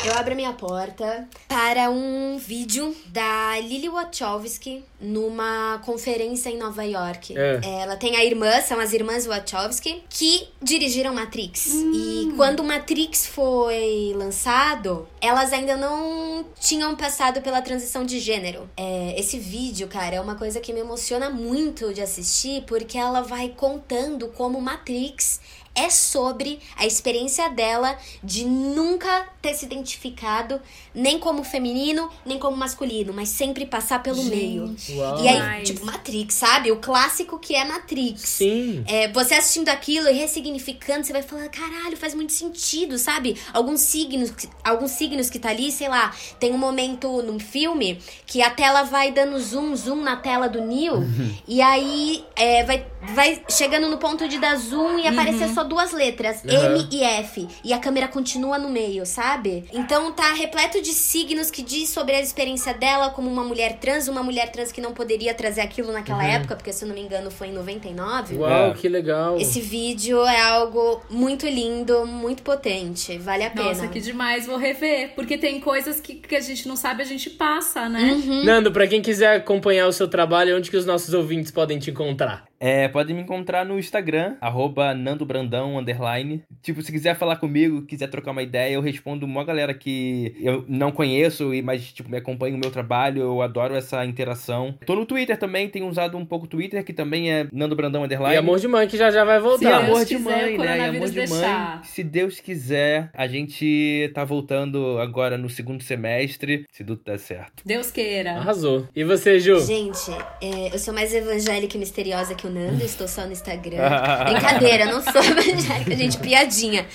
Eu abro a minha porta para um vídeo da Lily Wachowski numa conferência em Nova York. É. Ela tem a irmã, são as irmãs Wachowski, que dirigiram Matrix. E quando Matrix foi lançado, elas ainda não tinham passado pela transição de gênero. É, esse vídeo, cara, é uma coisa que me emociona muito de assistir, porque ela vai contando como Matrix é sobre a experiência dela de nunca ter se identificado nem como feminino, nem como masculino, mas sempre passar pelo meio. Uau. E aí, tipo, Matrix, sabe? O clássico que é Matrix. Sim. É, você assistindo aquilo e ressignificando, você vai falar, caralho, faz muito sentido, sabe? Alguns signos, que- alguns signos que tá ali, sei lá, tem um momento num filme que a tela vai dando zoom, zoom na tela do Neo, e aí é, vai, vai chegando no ponto de dar zoom e aparecer só duas letras, Uhum. M e F, e a câmera continua no meio, sabe? Então tá repleto de signos que diz sobre a experiência dela como uma mulher trans, uma mulher trans que não poderia trazer aquilo naquela época, porque se eu não me engano foi em 99. Uau, É. que legal. Esse vídeo é algo muito lindo, muito potente. Vale a pena. Nossa, que demais, vou rever. Porque tem coisas que, que a gente não sabe, a gente passa, né? Nando, pra quem quiser acompanhar o seu trabalho, onde que os nossos ouvintes podem te encontrar? É, pode me encontrar no Instagram, arroba Nando Brandão, underline. Tipo, se quiser falar comigo, quiser trocar uma ideia, eu respondo uma galera que eu não conheço, e mas, tipo, me acompanha o meu trabalho, eu adoro essa interação. Tô no Twitter também, tenho usado um pouco o Twitter, que também é Nando Brandão, underline. E Amor de Mãe, que já já vai voltar. Deus amor de quiser, mãe, né? E amor de mãe. deixar. Se Deus quiser, a gente tá voltando agora no segundo semestre, se tudo der certo. Deus queira. Arrasou. E você, Ju? Gente, é, eu sou mais evangélica e misteriosa que o Nando, estou só no Instagram. Brincadeira, eu não sou evangélica, gente, piadinha.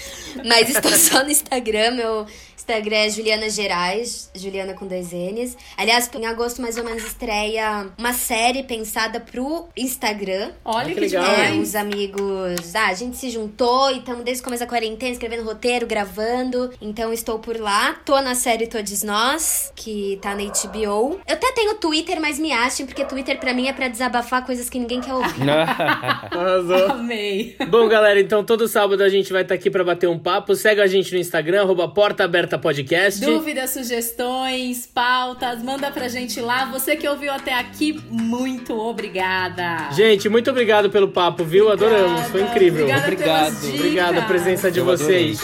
Mas estou só no Instagram, meu Instagram é Juliana Gerais, Juliana com dois N's. Aliás, em agosto mais ou menos estreia uma série pensada pro Instagram. Olha Ah, que que, legal. É, os amigos. Ah, a gente se juntou e estamos desde o começo da quarentena escrevendo roteiro, gravando. Então estou por lá. Tô na série Todos Nós, que tá na HBO. Eu até tenho Twitter, mas me achem, porque Twitter pra mim é pra desabafar coisas que ninguém quer ouvir. Arrasou. Amei. Bom, galera, então todo sábado a gente vai estar aqui pra bater um papo. Segue a gente no Instagram, arroba Porta Aberta Podcast. Dúvidas, sugestões, pautas, manda pra gente lá. Você que ouviu até aqui, muito obrigada. Gente, muito obrigado pelo papo, viu? Adoramos, foi Obrigada. incrível. Obrigada Obrigado. Obrigado a presença de Eu vocês.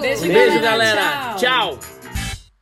Beijo, beijo, galera. galera. Tchau. Tchau.